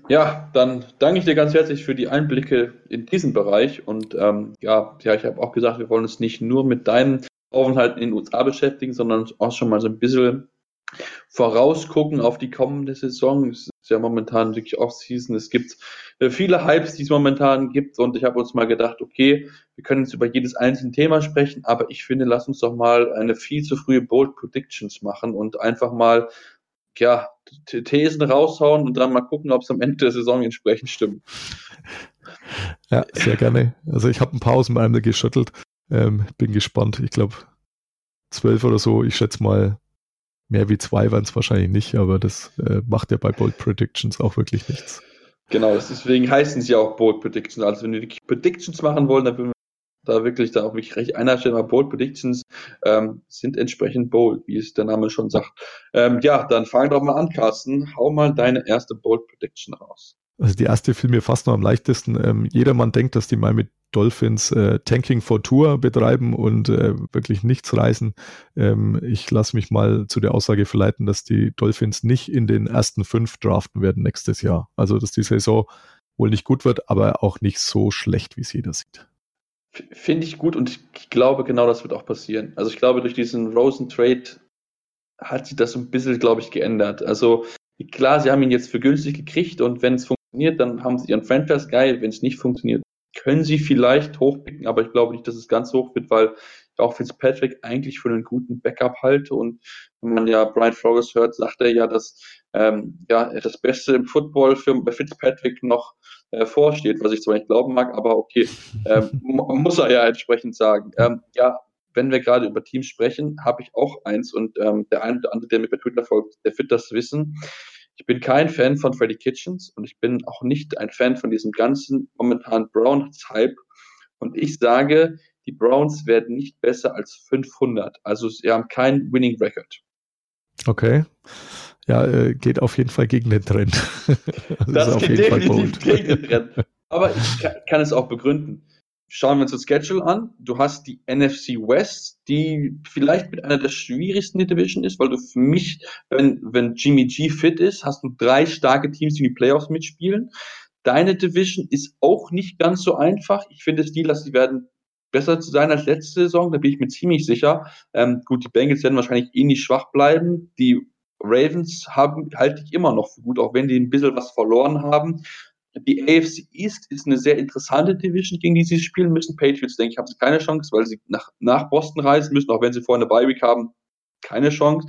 Ja, dann danke ich dir ganz herzlich für die Einblicke in diesen Bereich. Und ähm, ja, ja, ich habe auch gesagt, wir wollen uns nicht nur mit deinem Aufenthalt in den USA beschäftigen, sondern auch schon mal so ein bisschen vorausgucken auf die kommende Saison. Es ist ja momentan wirklich Off-Season. Es gibt äh, viele Hypes, die es momentan gibt. Und ich habe uns mal gedacht, okay, wir können jetzt über jedes einzelne Thema sprechen, aber ich finde, lass uns doch mal eine viel zu frühe Bold Predictions machen und einfach mal ja, Thesen raushauen und dann mal gucken, ob es am Ende der Saison entsprechend stimmt. Ja, sehr gerne. Also ich habe ein paar aus dem Ärmel geschüttelt. Ähm, bin gespannt. Ich glaube, zwölf oder so. Ich schätze mal, mehr wie zwei waren es wahrscheinlich nicht, aber das äh, macht ja bei Bold Predictions auch wirklich nichts. Genau, deswegen heißen sie auch Bold Predictions. Also wenn wir wirklich Predictions machen wollen, dann würden wir da wirklich da auch wirklich recht einstellen, aber Bold Predictions ähm, sind entsprechend bold, wie es der Name schon sagt. Ähm, ja, dann fang doch mal an, Carsten. Hau mal deine erste Bold Prediction raus. Also die erste fiel mir fast noch am leichtesten. Ähm, jedermann denkt, dass die Miami Dolphins äh, Tanking for Tour betreiben und äh, wirklich nichts reißen. Ähm, ich lasse mich mal zu der Aussage verleiten, dass die Dolphins nicht in den ersten fünf draften werden nächstes Jahr. Also dass die Saison wohl nicht gut wird, aber auch nicht so schlecht, wie es jeder sieht. Finde ich gut und ich glaube, genau das wird auch passieren. Also ich glaube, durch diesen Rosen-Trade hat sich das so ein bisschen, glaube ich, geändert. Also klar, sie haben ihn jetzt für günstig gekriegt und wenn es funktioniert, dann haben sie ihren Franchise-Guy. Wenn es nicht funktioniert, können sie vielleicht hochpicken, aber ich glaube nicht, dass es ganz hoch wird, weil auch Fitzpatrick eigentlich für einen guten Backup halte und wenn man ja Brian Flores hört, sagt er ja, dass ähm, ja das Beste im Football für Fitzpatrick noch äh, vorsteht, was ich zwar nicht glauben mag, aber okay, ähm, muss er ja entsprechend sagen. Ähm, ja, wenn wir gerade über Teams sprechen, habe ich auch eins und ähm, der eine oder andere, der mir bei Twitter folgt, der wird das wissen. Ich bin kein Fan von Freddy Kitchens und ich bin auch nicht ein Fan von diesem ganzen momentanen Browns-Hype. Und ich sage, die Browns werden nicht besser als 500. Also sie haben keinen Winning Record. Okay. Ja, äh, geht auf jeden Fall gegen den Trend. das, das geht definitiv gegen den Trend. Aber ich kann, kann es auch begründen. Schauen wir uns das Schedule an. Du hast die NFC West, die vielleicht mit einer der schwierigsten Division ist, weil du für mich, wenn, wenn Jimmy G fit ist, hast du drei starke Teams, die in die Playoffs mitspielen. Deine Division ist auch nicht ganz so einfach. Ich finde Steelers, die werden besser zu sein als letzte Saison, da bin ich mir ziemlich sicher. Ähm, gut, die Bengals werden wahrscheinlich eh nicht schwach bleiben. Die Ravens haben, halte ich immer noch für gut, auch wenn die ein bisschen was verloren haben. Die AFC East ist eine sehr interessante Division, gegen die sie spielen müssen. Patriots, denke ich, haben sie keine Chance, weil sie nach, nach Boston reisen müssen, auch wenn sie vorher eine Bye-Week haben, keine Chance.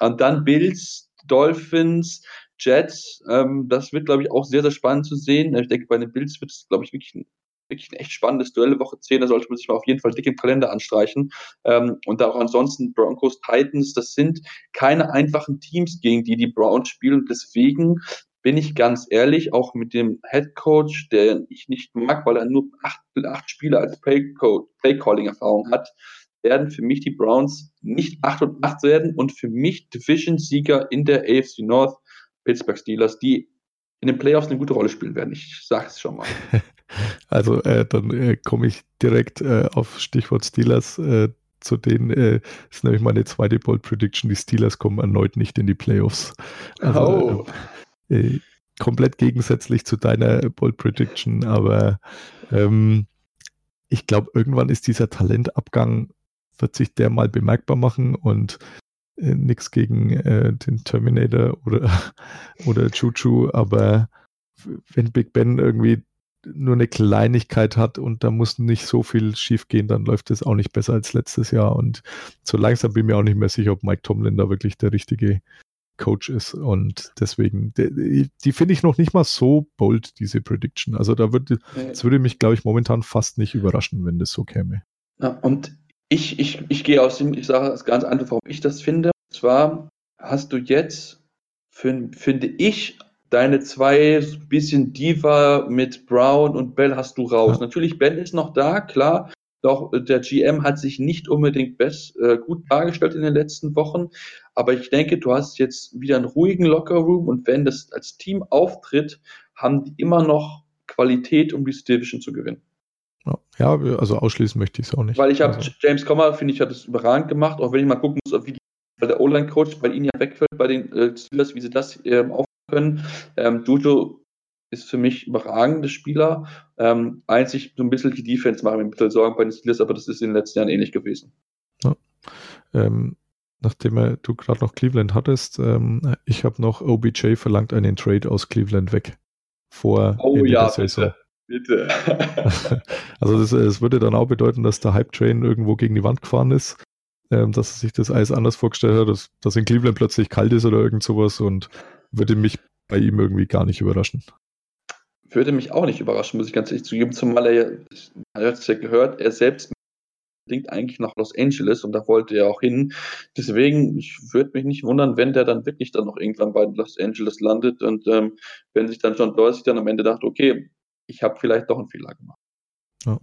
Und dann Bills, Dolphins, Jets, ähm, das wird, glaube ich, auch sehr, sehr spannend zu sehen. Ich denke, bei den Bills wird es, glaube ich, wirklich ein, wirklich ein echt spannendes Duell. Woche 10, da sollte man sich mal auf jeden Fall dick im Kalender anstreichen. Ähm, und auch ansonsten Broncos, Titans, das sind keine einfachen Teams, gegen die die Browns spielen. Deswegen bin ich ganz ehrlich, auch mit dem Head Coach, der ich nicht mag, weil er nur acht, acht Spiele als Play-Calling-Erfahrung hat, werden für mich die Browns nicht 8 und 8 werden und für mich Division-Sieger in der AFC North, Pittsburgh Steelers, die in den Playoffs eine gute Rolle spielen werden. Ich sage es schon mal. Also äh, dann äh, komme ich direkt äh, auf Stichwort Steelers. Äh, zu denen äh, ist nämlich meine zweite Bold Prediction. Die Steelers kommen erneut nicht in die Playoffs. Also, oh. Äh, komplett gegensätzlich zu deiner Bold Prediction, aber ähm, ich glaube, irgendwann ist dieser Talentabgang, wird sich der mal bemerkbar machen und äh, nichts gegen äh, den Terminator oder, oder Chuchu, aber wenn Big Ben irgendwie nur eine Kleinigkeit hat und da muss nicht so viel schief gehen, dann läuft es auch nicht besser als letztes Jahr. Und so langsam bin ich mir auch nicht mehr sicher, ob Mike Tomlin da wirklich der richtige Coach ist. Und deswegen, die, die finde ich noch nicht mal so bold, diese Prediction. Also da würde, es würde mich, glaube ich, momentan fast nicht überraschen, wenn das so käme. Ja, und ich, ich, ich gehe aus dem, ich sage es ganz einfach, warum ich das finde. Und zwar hast du jetzt, für, finde ich, deine zwei bisschen Diva mit Brown und Bell hast du raus. Ja. Natürlich, Ben ist noch da, klar. Doch der GM hat sich nicht unbedingt best, äh, gut dargestellt in den letzten Wochen. Aber ich denke, du hast jetzt wieder einen ruhigen Lockerroom und wenn das als Team auftritt, haben die immer noch Qualität, um diese Division zu gewinnen. Ja, also ausschließen möchte ich es auch nicht. Weil ich habe also. James Comer, finde ich, hat es überragend gemacht, auch wenn ich mal gucken muss, wie die, weil der O-Line-Coach bei ihnen ja wegfällt, bei den äh, Steelers, wie sie das ähm, aufnehmen können. Ähm, Dujo ist für mich überragende Spieler. Ähm, einzig so ein bisschen die Defense machen wir ein bisschen Sorgen bei den Steelers, aber das ist in den letzten Jahren ähnlich gewesen. Ja. Ähm, nachdem du gerade noch Cleveland hattest, ähm, ich habe noch OBJ verlangt einen Trade aus Cleveland weg. Vor oh, Ende ja, der Saison. Bitte. also das, das, würde dann auch bedeuten, dass der Hype-Train irgendwo gegen die Wand gefahren ist, ähm, dass er sich das alles anders vorgestellt hat, dass, dass in Cleveland plötzlich kalt ist oder irgend sowas und würde mich bei ihm irgendwie gar nicht überraschen. Würde mich auch nicht überraschen, muss ich ganz ehrlich zugeben, zumal er ja, er hat es ja gehört, er selbst bedingt eigentlich nach Los Angeles und da wollte er auch hin. Deswegen, ich würde mich nicht wundern, wenn der dann wirklich dann noch irgendwann bei Los Angeles landet und ähm, wenn sich dann John Dorsey dann am Ende dachte, okay, ich habe vielleicht doch einen Fehler gemacht. Ja.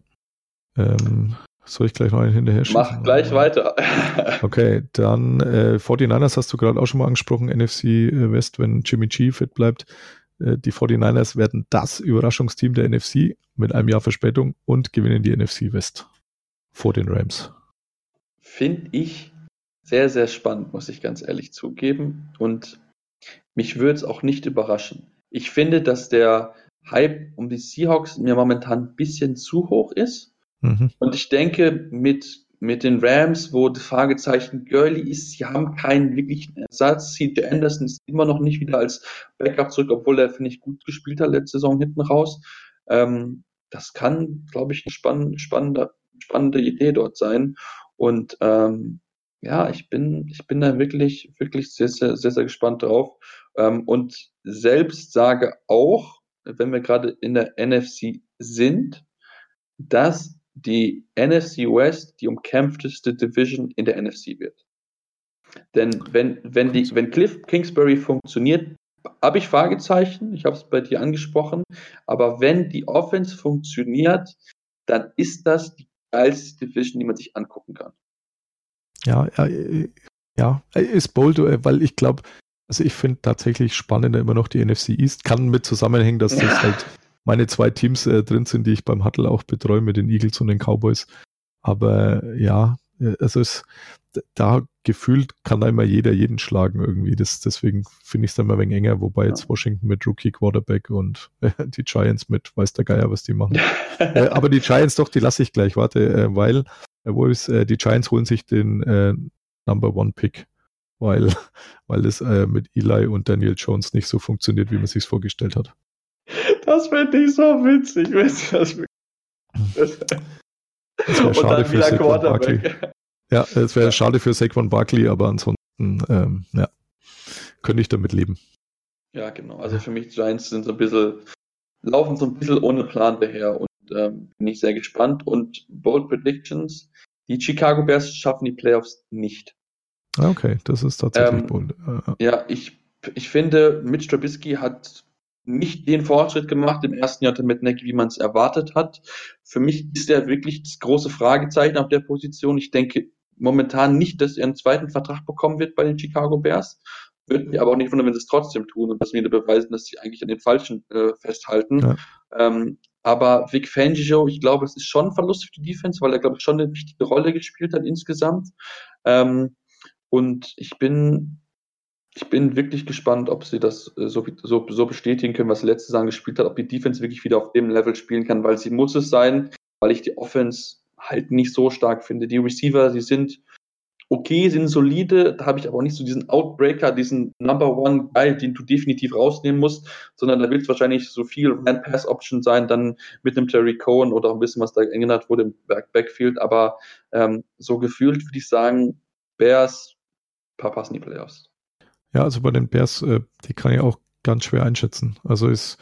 Ähm, soll ich gleich noch einen hinterher schieben? Mach gleich weiter. okay, dann äh, 49ers hast du gerade auch schon mal angesprochen, NFC äh, West, wenn Jimmy G fit bleibt. Äh, die 49ers werden das Überraschungsteam der NFC mit einem Jahr Verspätung und gewinnen die NFC West vor den Rams. Finde ich sehr, sehr spannend, muss ich ganz ehrlich zugeben. Und mich würde es auch nicht überraschen. Ich finde, dass der Hype um die Seahawks mir momentan ein bisschen zu hoch ist. Mhm. Und ich denke, mit, mit den Rams, wo das Fragezeichen Gurley ist, sie haben keinen wirklichen Ersatz. CJ Anderson ist immer noch nicht wieder als Backup zurück, obwohl er, finde ich, gut gespielt hat letzte Saison hinten raus. Ähm, das kann, glaube ich, eine spann spannende, spannende Idee dort sein. Und ähm, ja, ich bin, ich bin da wirklich, wirklich sehr, sehr, sehr, sehr gespannt drauf. Ähm, und selbst sage auch, wenn wir gerade in der NFC sind, dass die NFC West die umkämpfteste Division in der NFC wird. Denn wenn, wenn, die, wenn Cliff Kingsbury funktioniert, habe ich Fragezeichen, ich habe es bei dir angesprochen, aber wenn die Offense funktioniert, dann ist das die geilste Division, die man sich angucken kann. Ja, ja, äh, ja ist bold, weil ich glaube, also ich finde tatsächlich spannender immer noch die NFC East. Kann mit zusammenhängen, dass das halt meine zwei Teams äh, drin sind, die ich beim Huddle auch betreue mit den Eagles und den Cowboys. Aber ja, äh, also es, da gefühlt kann da immer jeder jeden schlagen irgendwie. Das, deswegen finde ich es dann immer ein wenig enger, wobei jetzt Washington mit Rookie Quarterback und äh, die Giants mit weiß der Geier, was die machen. äh, aber die Giants doch, die lasse ich gleich, warte, äh, weil äh, wo ist, äh, die Giants holen sich den Number One Pick, weil, weil es mit Eli und Daniel Jones nicht so funktioniert, wie man sich vorgestellt hat. Das finde ich so witzig, wenn das, das wäre schade für Saquon Barkley. Ja, es wäre schade für Saquon Barkley, aber ansonsten, ähm, ja, könnte ich damit leben. Ja, genau. Also für mich Giants sind so ein bisschen, laufen so ein bisschen ohne Plan daher und ähm, bin ich sehr gespannt. Und Bold Predictions, die Chicago Bears schaffen die Playoffs nicht. Ah, okay, das ist tatsächlich ähm, bold. Ja, ich, ich finde, Mitch Trubisky hat nicht den Fortschritt gemacht im ersten Jahr mit Necki, wie man es erwartet hat. Für mich ist er wirklich das große Fragezeichen auf der Position. Ich denke momentan nicht, dass er einen zweiten Vertrag bekommen wird bei den Chicago Bears. Würde mich aber auch nicht wundern, wenn sie es trotzdem tun und das wieder beweisen, dass sie eigentlich an den Falschen äh, festhalten. Ja. Ähm, aber Vic Fangio, ich glaube, es ist schon ein Verlust für die Defense, weil er, glaube ich, schon eine wichtige Rolle gespielt hat insgesamt. Ähm, und ich bin ich bin wirklich gespannt, ob sie das äh, so, so, so bestätigen können, was sie letzte Saison gespielt hat, ob die Defense wirklich wieder auf dem Level spielen kann, weil sie muss es sein, weil ich die Offense halt nicht so stark finde. Die Receiver, sie sind okay, sind solide, da habe ich aber auch nicht so diesen Outbreaker, diesen Number One Guy, den du definitiv rausnehmen musst, sondern da wird es wahrscheinlich so viel Run-Pass-Option sein, dann mit einem Terry Cohen oder auch ein bisschen, was da geändert wurde im Back Backfield, aber ähm, so gefühlt würde ich sagen, Bears verpassen die Playoffs. Ja, also bei den Bears, äh, die kann ich auch ganz schwer einschätzen. Also es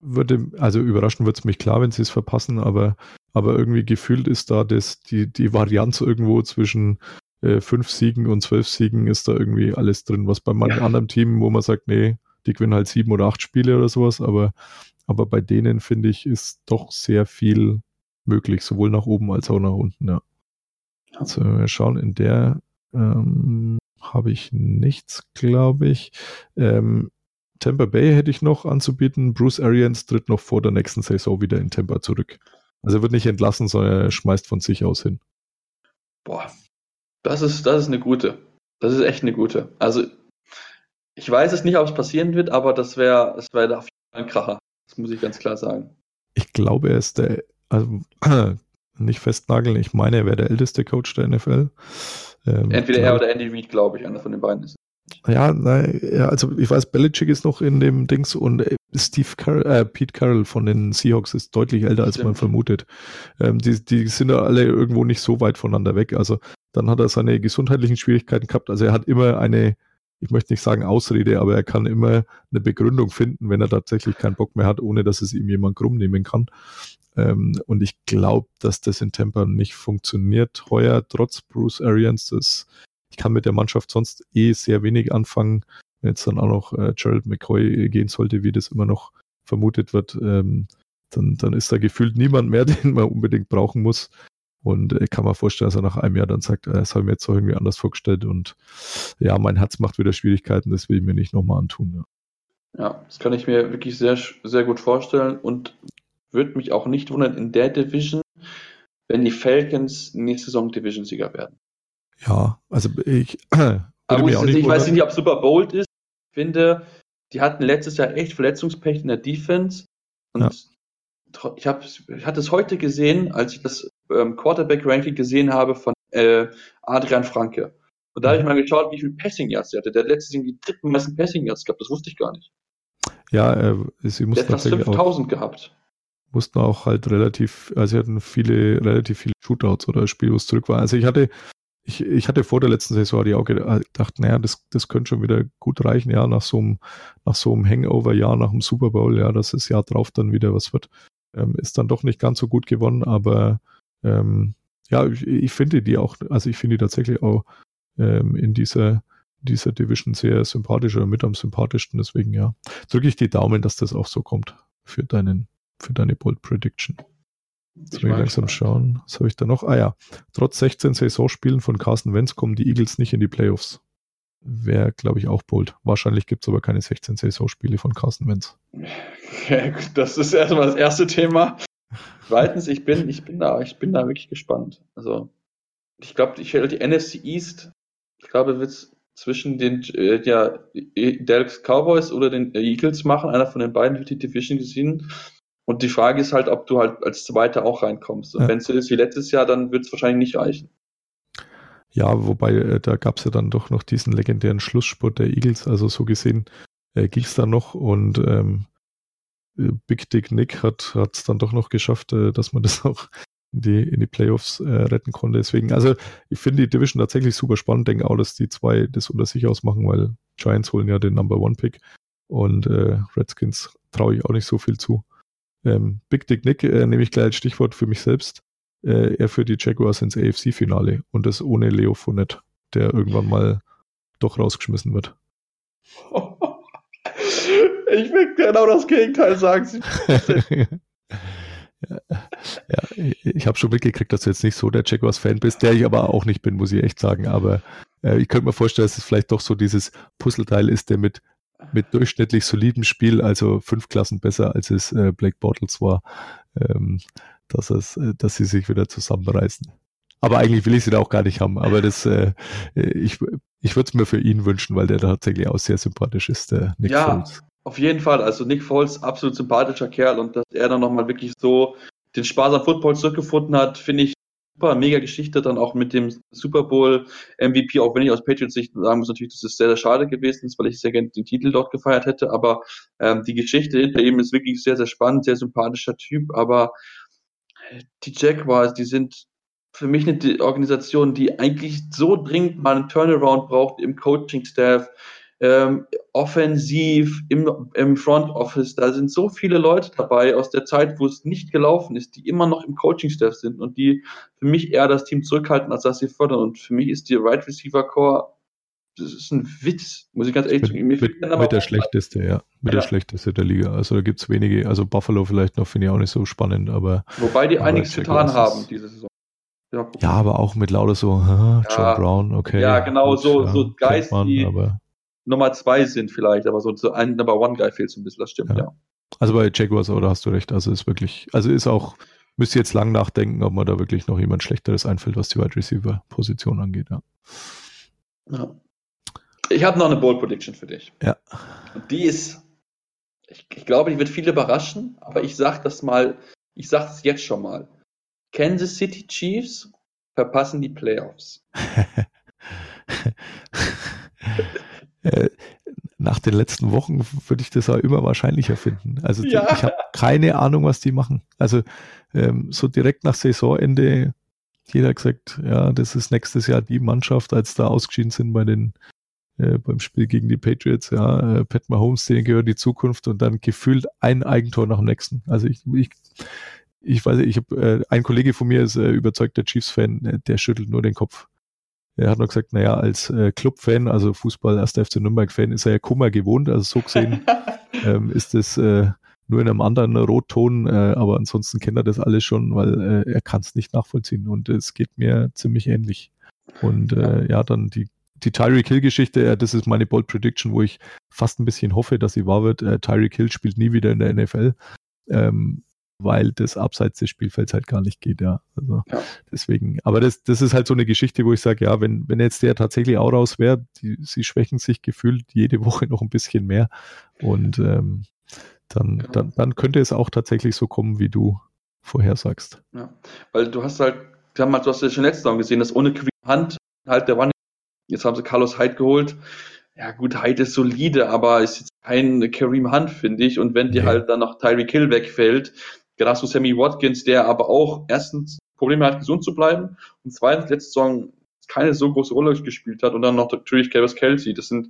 würde, also überraschen wird es mich klar, wenn sie es verpassen, aber, aber irgendwie gefühlt ist da das, die, die Varianz irgendwo zwischen äh, fünf Siegen und zwölf Siegen ist da irgendwie alles drin, was bei manchen ja. anderen Team, wo man sagt, nee, die gewinnen halt sieben oder acht Spiele oder sowas, aber, aber bei denen finde ich, ist doch sehr viel möglich, sowohl nach oben als auch nach unten, ja. Also wir schauen in der ähm, habe ich nichts, glaube ich. Ähm, Tampa Bay hätte ich noch anzubieten. Bruce Arians tritt noch vor der nächsten Saison wieder in Tampa zurück. Also er wird nicht entlassen, sondern er schmeißt von sich aus hin. Boah, das ist, das ist eine gute. Das ist echt eine gute. Also ich weiß es nicht, ob es passieren wird, aber das wäre das wär auf jeden Fall ein Kracher. Das muss ich ganz klar sagen. Ich glaube, er ist der, also nicht festnageln, ich meine, er wäre der älteste Coach der NFL. Ähm, Entweder er oder Andy Reid, glaube ich, einer von den beiden ist. Ja, nein, ja, also ich weiß, Belichick ist noch in dem Dings und äh, Steve Carroll, äh, Pete Carroll von den Seahawks ist deutlich älter, als Stimmt. man vermutet. Ähm, die, die sind ja alle irgendwo nicht so weit voneinander weg. Also dann hat er seine gesundheitlichen Schwierigkeiten gehabt. Also er hat immer eine, ich möchte nicht sagen Ausrede, aber er kann immer eine Begründung finden, wenn er tatsächlich keinen Bock mehr hat, ohne dass es ihm jemand krumm nehmen kann. Ähm, und ich glaube, dass das in Tampa nicht funktioniert heuer, trotz Bruce Arians. Das, ich kann mit der Mannschaft sonst eh sehr wenig anfangen. Wenn jetzt dann auch noch äh, Gerald McCoy gehen sollte, wie das immer noch vermutet wird, ähm, dann, dann ist da gefühlt niemand mehr, den man unbedingt brauchen muss. Und ich äh, kann mir vorstellen, dass er nach einem Jahr dann sagt, äh, das habe ich mir jetzt so irgendwie anders vorgestellt und ja, mein Herz macht wieder Schwierigkeiten, das will ich mir nicht nochmal antun. Ja. ja, das kann ich mir wirklich sehr, sehr gut vorstellen und würde mich auch nicht wundern in der Division, wenn die Falcons nächste Saison Division-Sieger werden. Ja, also ich. Aber ich, ich weiß nicht, ob Super Bowl ist. Ich finde, die hatten letztes Jahr echt Verletzungspech in der Defense. Und ja. ich, hab, ich hatte es heute gesehen, als ich das ähm, Quarterback-Ranking gesehen habe von äh, Adrian Franke. Und da habe ich mhm. mal geschaut, wie viel Passing Yards er hatte. Der hat letztes Jahr die dritten meisten Passing Yards gehabt. Das wusste ich gar nicht. Ja, äh, sie Der hat fast 5000 gehabt mussten auch halt relativ, also sie hatten viele, relativ viele Shootouts oder Spiele, wo es zurück war. Also ich hatte, ich, ich hatte vor der letzten Saison die auch gedacht, naja, das, das könnte schon wieder gut reichen, ja, nach so einem, nach so einem Hangover-Jahr, nach dem Super Bowl, ja, dass das Jahr drauf dann wieder was wird. Ähm, ist dann doch nicht ganz so gut gewonnen, aber ähm, ja, ich, ich finde die auch, also ich finde die tatsächlich auch ähm, in dieser dieser Division sehr sympathisch oder mit am sympathischsten. Deswegen ja, drücke ich die Daumen, dass das auch so kommt für deinen, für deine Bold Prediction. Jetzt will ich langsam schauen. Was habe ich da noch? Ah ja, trotz 16 Saisonspielen von Carsten Wentz kommen die Eagles nicht in die Playoffs. Wäre, glaube ich, auch bold. Wahrscheinlich gibt es aber keine 16 Saisonspiele von Carsten Wentz. Ja, das ist erstmal das erste Thema. Zweitens, ich bin, ich bin da, ich bin da wirklich gespannt. Also, ich glaube, ich werde die NFC East, ich glaube, wird es zwischen den äh, ja, Dallas Cowboys oder den Eagles machen. Einer von den beiden wird die Division gesehen. Und die Frage ist halt, ob du halt als Zweiter auch reinkommst. Und ja. wenn es so ist wie letztes Jahr, dann wird es wahrscheinlich nicht reichen. Ja, wobei äh, da gab es ja dann doch noch diesen legendären Schlussspurt der Eagles. Also so gesehen äh, ging es da noch und ähm, äh, Big Dick Nick hat es dann doch noch geschafft, äh, dass man das auch in die, in die Playoffs äh, retten konnte. Deswegen, also ich finde die Division tatsächlich super spannend. Denke auch, dass die zwei das unter sich ausmachen, weil Giants holen ja den Number One Pick und äh, Redskins traue ich auch nicht so viel zu. Ähm, Big Dick Nick äh, nehme ich gleich als Stichwort für mich selbst. Äh, er führt die Jaguars ins AFC-Finale und das ohne Leo Fournette, der irgendwann mal doch rausgeschmissen wird. Ich will genau das Gegenteil sagen. ja, ja, ich habe schon mitgekriegt, dass du jetzt nicht so der Jaguars-Fan bist, der ich aber auch nicht bin, muss ich echt sagen. Aber äh, ich könnte mir vorstellen, dass es vielleicht doch so dieses Puzzleteil ist, der mit, mit durchschnittlich solidem Spiel, also fünf Klassen besser als es äh, Black Bottles war, ähm, dass, es, äh, dass sie sich wieder zusammenreißen. Aber eigentlich will ich sie da auch gar nicht haben. Aber das, äh, ich, ich würde es mir für ihn wünschen, weil der tatsächlich auch sehr sympathisch ist, der Nick ja, Foles. Auf jeden Fall, also Nick Foles, absolut sympathischer Kerl und dass er dann nochmal wirklich so den Spaß am Football zurückgefunden hat, finde ich super, mega Geschichte, dann auch mit dem Super Bowl MVP, auch wenn ich aus Patriots Sicht sagen muss, natürlich, dass es sehr, sehr schade gewesen ist, weil ich sehr gerne den Titel dort gefeiert hätte, aber ähm, die Geschichte hinter ihm ist wirklich sehr, sehr spannend, sehr sympathischer Typ, aber die Jaguars, die sind für mich eine Organisation, die eigentlich so dringend mal einen Turnaround braucht im Coaching-Staff, ähm, offensiv, im, im Front Office, da sind so viele Leute dabei aus der Zeit, wo es nicht gelaufen ist, die immer noch im Coaching-Staff sind und die für mich eher das Team zurückhalten, als dass sie fördern. Und für mich ist die Right Receiver Core, das ist ein Witz, muss ich ganz ehrlich sagen. Mit, mit, mit der schlechteste, ja. Mit ja. der schlechteste der Liga. Also da gibt es wenige, also Buffalo vielleicht noch, finde ich auch nicht so spannend, aber. Wobei die einiges getan haben diese Saison. Ja, ja, aber auch mit lauter so, John ja, Brown, okay. Ja, genau, so, so Geist, die, aber Nummer zwei sind vielleicht, aber so, so ein Number One Guy fehlt so ein bisschen, das stimmt, ja. ja. Also bei Jaguars, oder hast du recht, also ist wirklich, also ist auch, müsste jetzt lang nachdenken, ob man da wirklich noch jemand Schlechteres einfällt, was die Wide Receiver Position angeht, ja. ja. Ich habe noch eine Bold Prediction für dich. Ja. Und die ist, ich, ich glaube, die wird viele überraschen, aber ich sag das mal, ich sag es jetzt schon mal. Kansas City Chiefs verpassen die Playoffs. Äh, nach den letzten Wochen würde ich das auch immer wahrscheinlicher finden. Also ja. ich habe keine Ahnung, was die machen. Also ähm, so direkt nach Saisonende, jeder gesagt, ja, das ist nächstes Jahr die Mannschaft, als da ausgeschieden sind bei den äh, beim Spiel gegen die Patriots, ja, äh, Pat Mahomes, denen gehört die Zukunft und dann gefühlt ein Eigentor nach dem nächsten. Also ich, ich, ich weiß, ich habe äh, ein Kollege von mir ist äh, überzeugter Chiefs-Fan, äh, der schüttelt nur den Kopf. Er hat noch gesagt, naja, als äh, Club-Fan, also Fußball, 1. FC Nürnberg-Fan, ist er ja Kummer gewohnt. Also so gesehen ähm, ist es äh, nur in einem anderen Rotton, äh, aber ansonsten kennt er das alles schon, weil äh, er kann es nicht nachvollziehen. Und es geht mir ziemlich ähnlich. Und äh, ja, dann die, die Tyreek Hill-Geschichte, äh, das ist meine Bold Prediction, wo ich fast ein bisschen hoffe, dass sie wahr wird. Äh, Tyreek Hill spielt nie wieder in der NFL. Ähm, weil das abseits des Spielfelds halt gar nicht geht, ja. Also ja. deswegen, aber das, das ist halt so eine Geschichte, wo ich sage, ja, wenn, wenn jetzt der tatsächlich auch raus wäre, sie schwächen sich gefühlt jede Woche noch ein bisschen mehr. Und ähm, dann, genau. dann, dann könnte es auch tatsächlich so kommen, wie du vorher sagst. Ja, weil du hast halt, du hast ja schon letztes Mal gesehen, dass ohne Hand halt der One, jetzt haben sie Carlos Hyde geholt. Ja gut, Hyde ist solide, aber ist jetzt kein Kareem Hunt, finde ich. Und wenn dir ja. halt dann noch Tyreek Hill wegfällt, hast du Sammy Watkins, der aber auch erstens Probleme hat, gesund zu bleiben und zweitens letzte Saison keine so große Rolle gespielt hat und dann noch natürlich Travis Kelsey. Das sind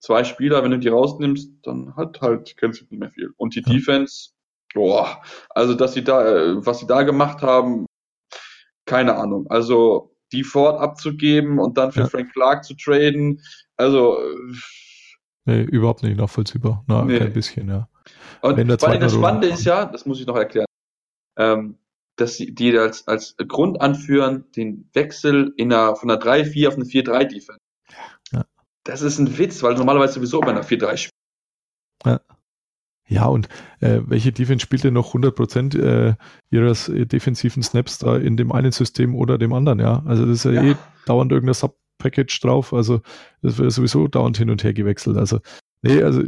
zwei Spieler, wenn du die rausnimmst, dann hat halt Kelsey nicht mehr viel. Und die ja. Defense, boah, also dass sie da, was sie da gemacht haben, keine Ahnung. Also die Ford abzugeben und dann für ja. Frank Clark zu traden. Also. Nee, überhaupt nicht nachvollziehbar. Na, nee. kein bisschen, ja. Und vor allem das Spannende ist ja, das muss ich noch erklären, ähm, dass sie die als, als Grund anführen, den Wechsel in einer, von einer 3-4 auf eine 4-3-Defense. Ja. Das ist ein Witz, weil normalerweise sowieso bei einer 4-3 spielt. Ja. Ja, und äh, welche Defense spielt denn noch 100% äh, ihres äh, defensiven Snaps da in dem einen System oder dem anderen, ja? Also das ist ja, ja. eh dauernd irgendein Sub-Package drauf, also das wird sowieso dauernd hin und her gewechselt. Also, nee, also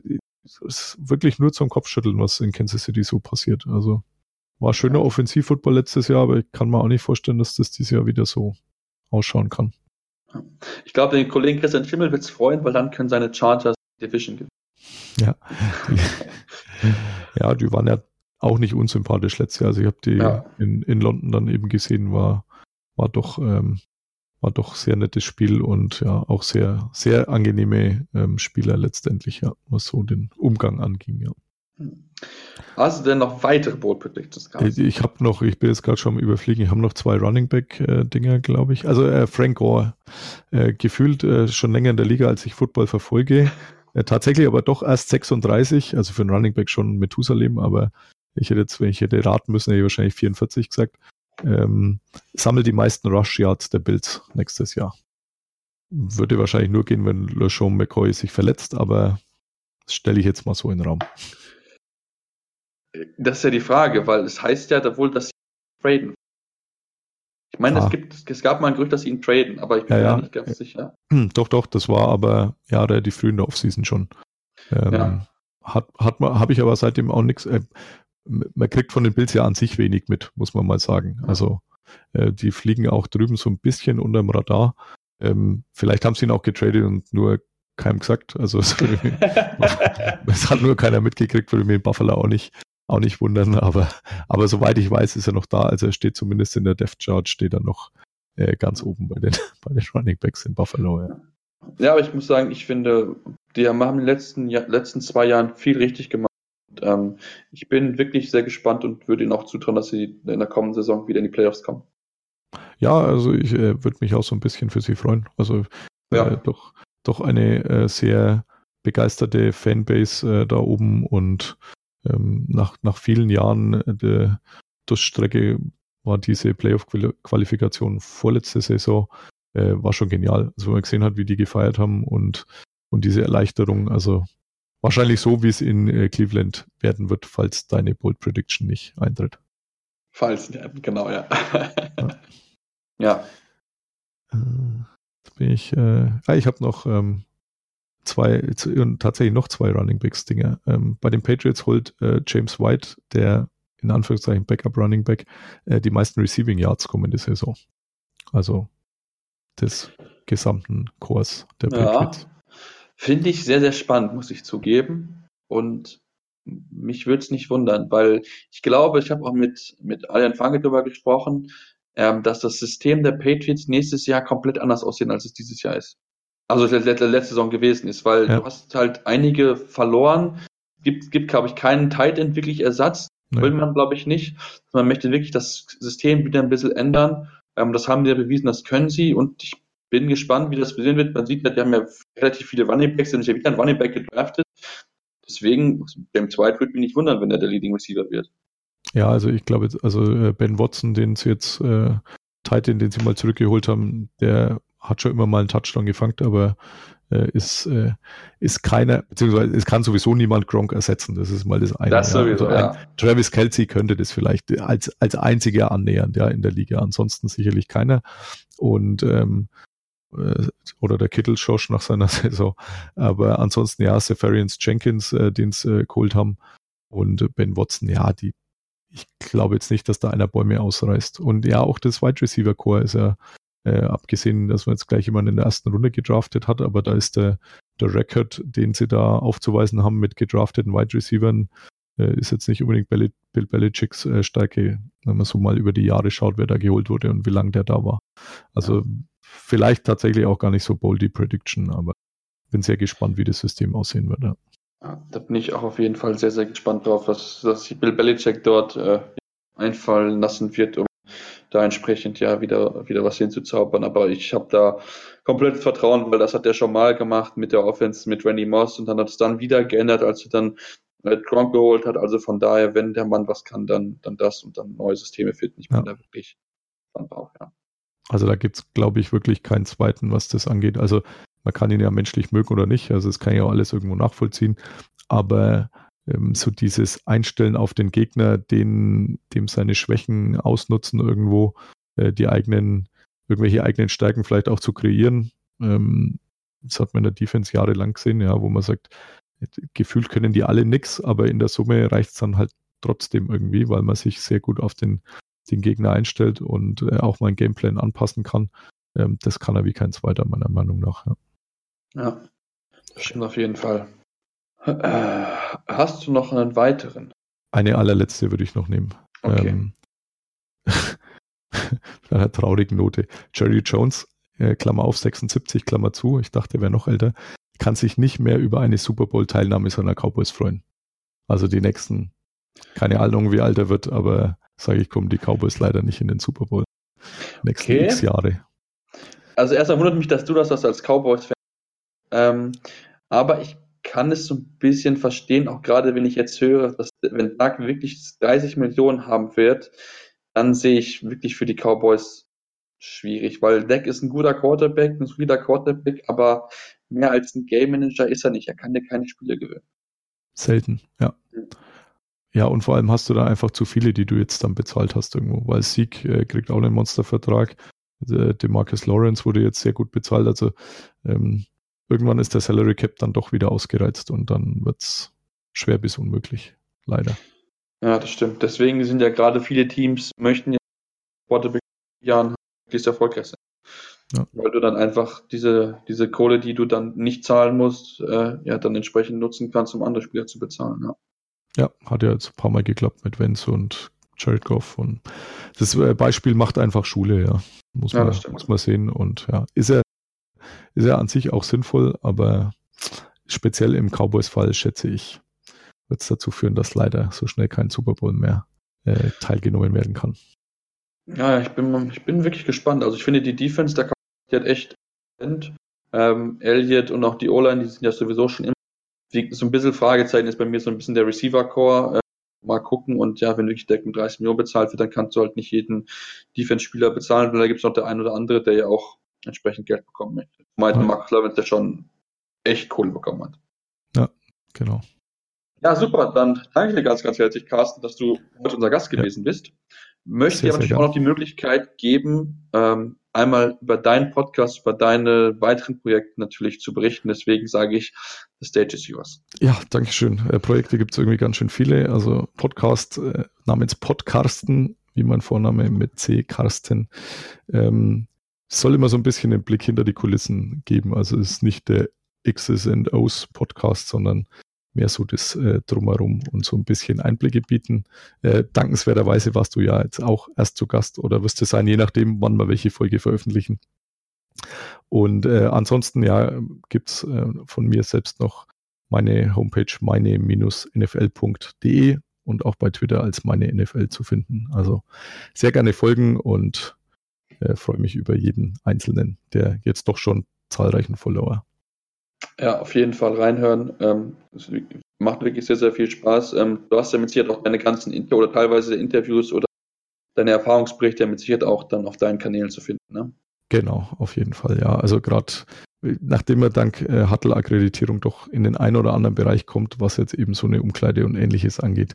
ist wirklich nur zum Kopfschütteln, was in Kansas City so passiert. Also war schöner Offensivfootball letztes Jahr, aber ich kann mir auch nicht vorstellen, dass das dieses Jahr wieder so ausschauen kann. Ich glaube, den Kollegen Christian Schimmel wird es freuen, weil dann können seine Chargers Division gewinnen. Ja. ja, die waren ja auch nicht unsympathisch letztes Jahr. Also ich habe die ja. in, in London dann eben gesehen, war, war doch, ähm, war doch sehr nettes Spiel und ja, auch sehr, sehr angenehme ähm, Spieler letztendlich, ja, was so den Umgang anging, ja. Hast du denn noch weitere Predictions gehabt? Ich, ich habe noch, ich bin jetzt gerade schon am Überfliegen, ich habe noch zwei Running Back äh, glaube ich. Also äh, Frank Gore, äh, gefühlt äh, schon länger in der Liga, als ich Football verfolge. Äh, tatsächlich aber doch erst 36, also für einen Running Back schon Methusalem, aber ich hätte jetzt, wenn ich hätte raten müssen, hätte ich wahrscheinlich 44 gesagt. Ähm, sammelt die meisten Rush Yards der Bills nächstes Jahr. Würde wahrscheinlich nur gehen, wenn LeSean McCoy sich verletzt, aber das stelle ich jetzt mal so in den Raum. Das ist ja die Frage, weil es heißt ja wohl, dass sie traden. Ich meine, ah. es, gibt, es gab mal ein Gerücht, dass sie ihn traden, aber ich bin ja, mir nicht ganz sicher. Hm, doch, doch, das war aber ja relativ früh in der Offseason schon. Ähm, ja. Hat, hat man, habe ich aber seitdem auch nichts. Äh, man kriegt von den Bills ja an sich wenig mit, muss man mal sagen. Also äh, die fliegen auch drüben so ein bisschen unterm Radar. Ähm, vielleicht haben sie ihn auch getradet und nur keinem gesagt. Also es, es hat nur keiner mitgekriegt, würde mir in Buffalo auch nicht auch nicht wundern, aber, aber soweit ich weiß, ist er noch da. Also er steht zumindest in der Death Chart, steht er noch äh, ganz oben bei den, bei den Running Backs in Buffalo. Ja. ja, aber ich muss sagen, ich finde, die haben in den letzten, letzten zwei Jahren viel richtig gemacht. Und, ähm, ich bin wirklich sehr gespannt und würde ihnen auch zutrauen, dass sie in der kommenden Saison wieder in die Playoffs kommen. Ja, also ich äh, würde mich auch so ein bisschen für sie freuen. Also ja. äh, doch, doch eine äh, sehr begeisterte Fanbase äh, da oben und ähm, nach, nach vielen Jahren äh, der Durststrecke war diese Playoff-Qualifikation vorletzte Saison, äh, war schon genial. Also wenn man gesehen hat, wie die gefeiert haben und, und diese Erleichterung, also wahrscheinlich so, wie es in äh, Cleveland werden wird, falls deine Bold Prediction nicht eintritt. Falls, genau, ja. ja. ja. Äh, jetzt bin ich, äh, ah, ich habe noch ähm, zwei, tatsächlich noch zwei Running Backs Dinge. Ähm, bei den Patriots holt äh, James White, der in Anführungszeichen Backup Running Back, äh, die meisten Receiving Yards kommende Saison. Also des gesamten Kurs der ja, Patriots. Finde ich sehr, sehr spannend, muss ich zugeben. Und mich würde es nicht wundern, weil ich glaube, ich habe auch mit, mit Aljan Fange darüber gesprochen, ähm, dass das System der Patriots nächstes Jahr komplett anders aussehen, als es dieses Jahr ist also letzte, letzte Saison gewesen ist, weil ja. du hast halt einige verloren. Gibt, gibt glaube ich, keinen Tight End wirklich Ersatz. Nee. Will man, glaube ich, nicht. Man möchte wirklich das System wieder ein bisschen ändern. Ähm, das haben die ja bewiesen, das können sie. Und ich bin gespannt, wie das gesehen wird. Man sieht, die haben ja relativ viele Running Backs, sind ja wieder ein Running Back gedraftet. Deswegen, James White würde mich nicht wundern, wenn er der Leading Receiver wird. Ja, also ich glaube, also äh, Ben Watson, den sie jetzt, äh, Titan, den sie mal zurückgeholt haben, der hat schon immer mal einen Touchdown gefangen, aber äh, ist, äh, ist keiner, beziehungsweise es kann sowieso niemand Gronk ersetzen. Das ist mal das eine. Das ja. sowieso, also ja. Travis Kelsey könnte das vielleicht als, als einziger annähernd, ja, in der Liga. Ansonsten sicherlich keiner. Und ähm, äh, oder der Kittel Josh nach seiner Saison. Aber ansonsten ja, Sefarians Jenkins, äh, den sie äh, geholt haben. Und Ben Watson, ja, die, ich glaube jetzt nicht, dass da einer Bäume ausreißt. Und ja, auch das Wide Receiver Core ist ja äh, abgesehen, dass man jetzt gleich jemanden in der ersten Runde gedraftet hat, aber da ist der, der Record, den sie da aufzuweisen haben mit gedrafteten Wide Receivern, äh, ist jetzt nicht unbedingt Bill, Belichicks äh, Stärke, wenn man so mal über die Jahre schaut, wer da geholt wurde und wie lange der da war. Also vielleicht tatsächlich auch gar nicht so boldy Prediction, aber bin sehr gespannt, wie das System aussehen wird. Ja. Ja, da bin ich auch auf jeden Fall sehr, sehr gespannt drauf, was, was Bill Belichick dort äh, einfallen lassen wird, um da entsprechend ja wieder, wieder was hinzuzaubern. Aber ich habe da komplettes Vertrauen, weil das hat er schon mal gemacht mit der Offense mit Randy Moss und dann hat es dann wieder geändert, als er dann äh, Gronk geholt hat. Also von daher, wenn der Mann was kann, dann, dann das und dann neue Systeme finden. Ich bin ja. da wirklich von Bauch, ja. Also da gibt es, glaube ich, wirklich keinen zweiten, was das angeht. Also man kann ihn ja menschlich mögen oder nicht. Also das kann ja auch alles irgendwo nachvollziehen. Aber ähm, so dieses Einstellen auf den Gegner, den, dem seine Schwächen ausnutzen, irgendwo äh, die eigenen, irgendwelche eigenen Stärken vielleicht auch zu kreieren. Ähm, das hat man in der Defense jahrelang gesehen, ja, wo man sagt, gefühlt können die alle nichts, aber in der Summe reicht es dann halt trotzdem irgendwie, weil man sich sehr gut auf den, den Gegner einstellt und äh, auch mal ein Gameplan anpassen kann. Ähm, das kann er wie kein zweiter, meiner Meinung nach. Ja, ja das stimmt auf jeden Fall. Äh, hast du noch einen weiteren? Eine allerletzte würde ich noch nehmen. Okay. Ähm, mit einer traurigen Note. Jerry Jones, äh, Klammer auf 76, Klammer zu, ich dachte, er wäre noch älter, kann sich nicht mehr über eine Super Bowl-Teilnahme seiner Cowboys freuen. Also die nächsten, keine Ahnung, wie alt er wird, aber sage ich, kommen die Cowboys leider nicht in den Super Bowl. Nächsten okay. x Jahre. Also erstmal wundert mich, dass du das hast als Cowboys-Fan. Ähm, aber ich kann es so ein bisschen verstehen, auch gerade wenn ich jetzt höre, dass wenn Doug wirklich 30 Millionen haben wird, dann sehe ich wirklich für die Cowboys schwierig, weil Deck ist ein guter Quarterback, ein solider Quarterback, aber mehr als ein Game Manager ist er nicht. Er kann dir keine Spiele gewinnen. Selten, ja. Ja, und vor allem hast du da einfach zu viele, die du jetzt dann bezahlt hast irgendwo, weil Sieg äh, kriegt auch einen Monstervertrag. Der, Demarcus Lawrence wurde jetzt sehr gut bezahlt, also ähm, irgendwann ist der Salary Cap dann doch wieder ausgereizt und dann wird es schwer bis unmöglich, leider. Ja, das stimmt. Deswegen sind ja gerade viele Teams, möchten ja Quarterback Jahren möglichst erfolgreich sein. Ja. Weil du dann einfach diese, diese Kohle, die du dann nicht zahlen musst, äh, ja, dann entsprechend nutzen kannst, um andere Spieler zu bezahlen. Ja, ja hat ja jetzt ein paar Mal geklappt mit Vance und Jared Goff. Und das äh, Beispiel macht einfach Schule, ja. Muss man, ja, muss man sehen. Und ja, ist er ist ja an sich auch sinnvoll, aber speziell im Cowboys-Fall, schätze ich, wird es dazu führen, dass leider so schnell kein Super Bowl mehr äh, teilgenommen werden kann. Ja, ich bin, ich bin wirklich gespannt. Also ich finde die Defense, der die hat echt ähm, Elliott und auch die O-Line, die sind ja sowieso schon immer so ein bisschen Fragezeichen ist bei mir so ein bisschen der Receiver-Core. Äh, mal gucken und ja, wenn wirklich Decken 30 Millionen bezahlt wird, dann kannst du halt nicht jeden Defense-Spieler bezahlen, weil da gibt es noch der ein oder andere, der ja auch entsprechend Geld bekommen möchte. Meinte ja. Max Levin, der schon echt Kohle bekommen hat. Ja, genau. Ja, super. Dann danke ich dir ganz, ganz herzlich, Carsten, dass du heute unser Gast gewesen ja. bist. Möchte dir natürlich auch noch die Möglichkeit geben, ähm, einmal über deinen Podcast, über deine weiteren Projekte natürlich zu berichten. Deswegen sage ich, the stage is yours. Ja, danke schön. Äh, Projekte gibt es irgendwie ganz schön viele. Also Podcast äh, namens Podcarsten, wie mein Vorname mit C, Carsten. Ähm, soll immer so ein bisschen den Blick hinter die Kulissen geben. Also es ist nicht der X's and O's Podcast, sondern mehr so das äh, Drumherum und so ein bisschen Einblicke bieten. Äh, dankenswerterweise warst du ja jetzt auch erst zu Gast oder wirst du sein, je nachdem, wann wir welche Folge veröffentlichen. Und äh, ansonsten, ja, gibt's äh, von mir selbst noch meine Homepage meine-nfl.de und auch bei Twitter als meine NFL zu finden. Also sehr gerne folgen und äh, freue mich über jeden Einzelnen, der jetzt doch schon zahlreichen Follower. Ja, auf jeden Fall reinhören. Ähm, macht wirklich sehr, sehr viel Spaß. Ähm, du hast ja mit Sicherheit auch deine ganzen Inter oder teilweise Interviews oder deine Erfahrungsberichte mit Sicherheit auch dann auf deinen Kanälen zu finden. Ne? Genau, auf jeden Fall, ja. Also gerade nachdem er dank äh, Huttle-Akkreditierung doch in den einen oder anderen Bereich kommt, was jetzt eben so eine Umkleide und ähnliches angeht,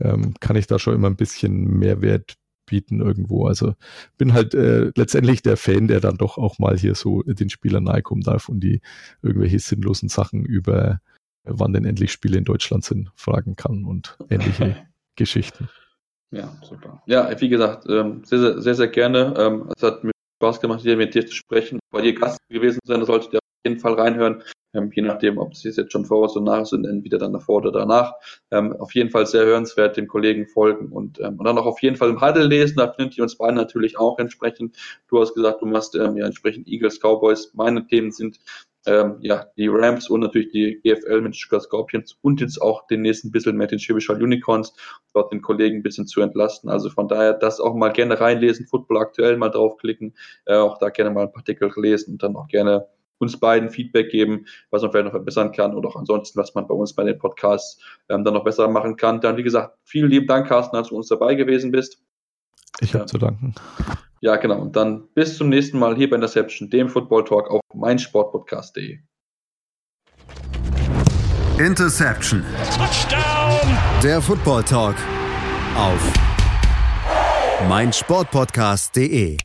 ähm, kann ich da schon immer ein bisschen Mehrwert bieten irgendwo. Also bin halt äh, letztendlich der Fan, der dann doch auch mal hier so den Spielern nahe kommen darf und die irgendwelche sinnlosen Sachen über äh, wann denn endlich Spiele in Deutschland sind, fragen kann und ähnliche Geschichten. Ja, super. Ja, wie gesagt, ähm, sehr, sehr, sehr, sehr gerne. Ähm, es hat mir Spaß gemacht, hier mit dir zu sprechen. Bei dir Gast gewesen sein, da solltet ihr auf jeden Fall reinhören ähm, je nachdem, ob es jetzt schon vor oder nach sind, entweder dann davor oder danach. Ähm, auf jeden Fall sehr hörenswert, den Kollegen folgen und, ähm, und dann auch auf jeden Fall im Huddle lesen, da findet ihr uns beide natürlich auch entsprechend. Du hast gesagt, du machst ähm, ja entsprechend Eagles, Cowboys. Meine Themen sind ähm, ja, die Rams und natürlich die GFL mit Stuttgart Scorpions und jetzt auch den nächsten bisschen mehr den Schwäbischer Unicorns, dort den Kollegen ein bisschen zu entlasten. Also von daher das auch mal gerne reinlesen, Football aktuell mal draufklicken, äh, auch da gerne mal ein paar Artikel lesen und dann auch gerne uns beiden Feedback geben, was man vielleicht noch verbessern kann oder auch ansonsten, was man bei uns bei den Podcasts ähm, dann noch besser machen kann. Dann, wie gesagt, vielen lieben Dank, Carsten, dass du uns dabei gewesen bist. Ich habe ja. zu danken. Ja, genau. Und dann bis zum nächsten Mal hier bei Interception, dem Football Talk auf meinsportpodcast.de. Interception. Touchdown. Der Football Talk auf meinsportpodcast.de.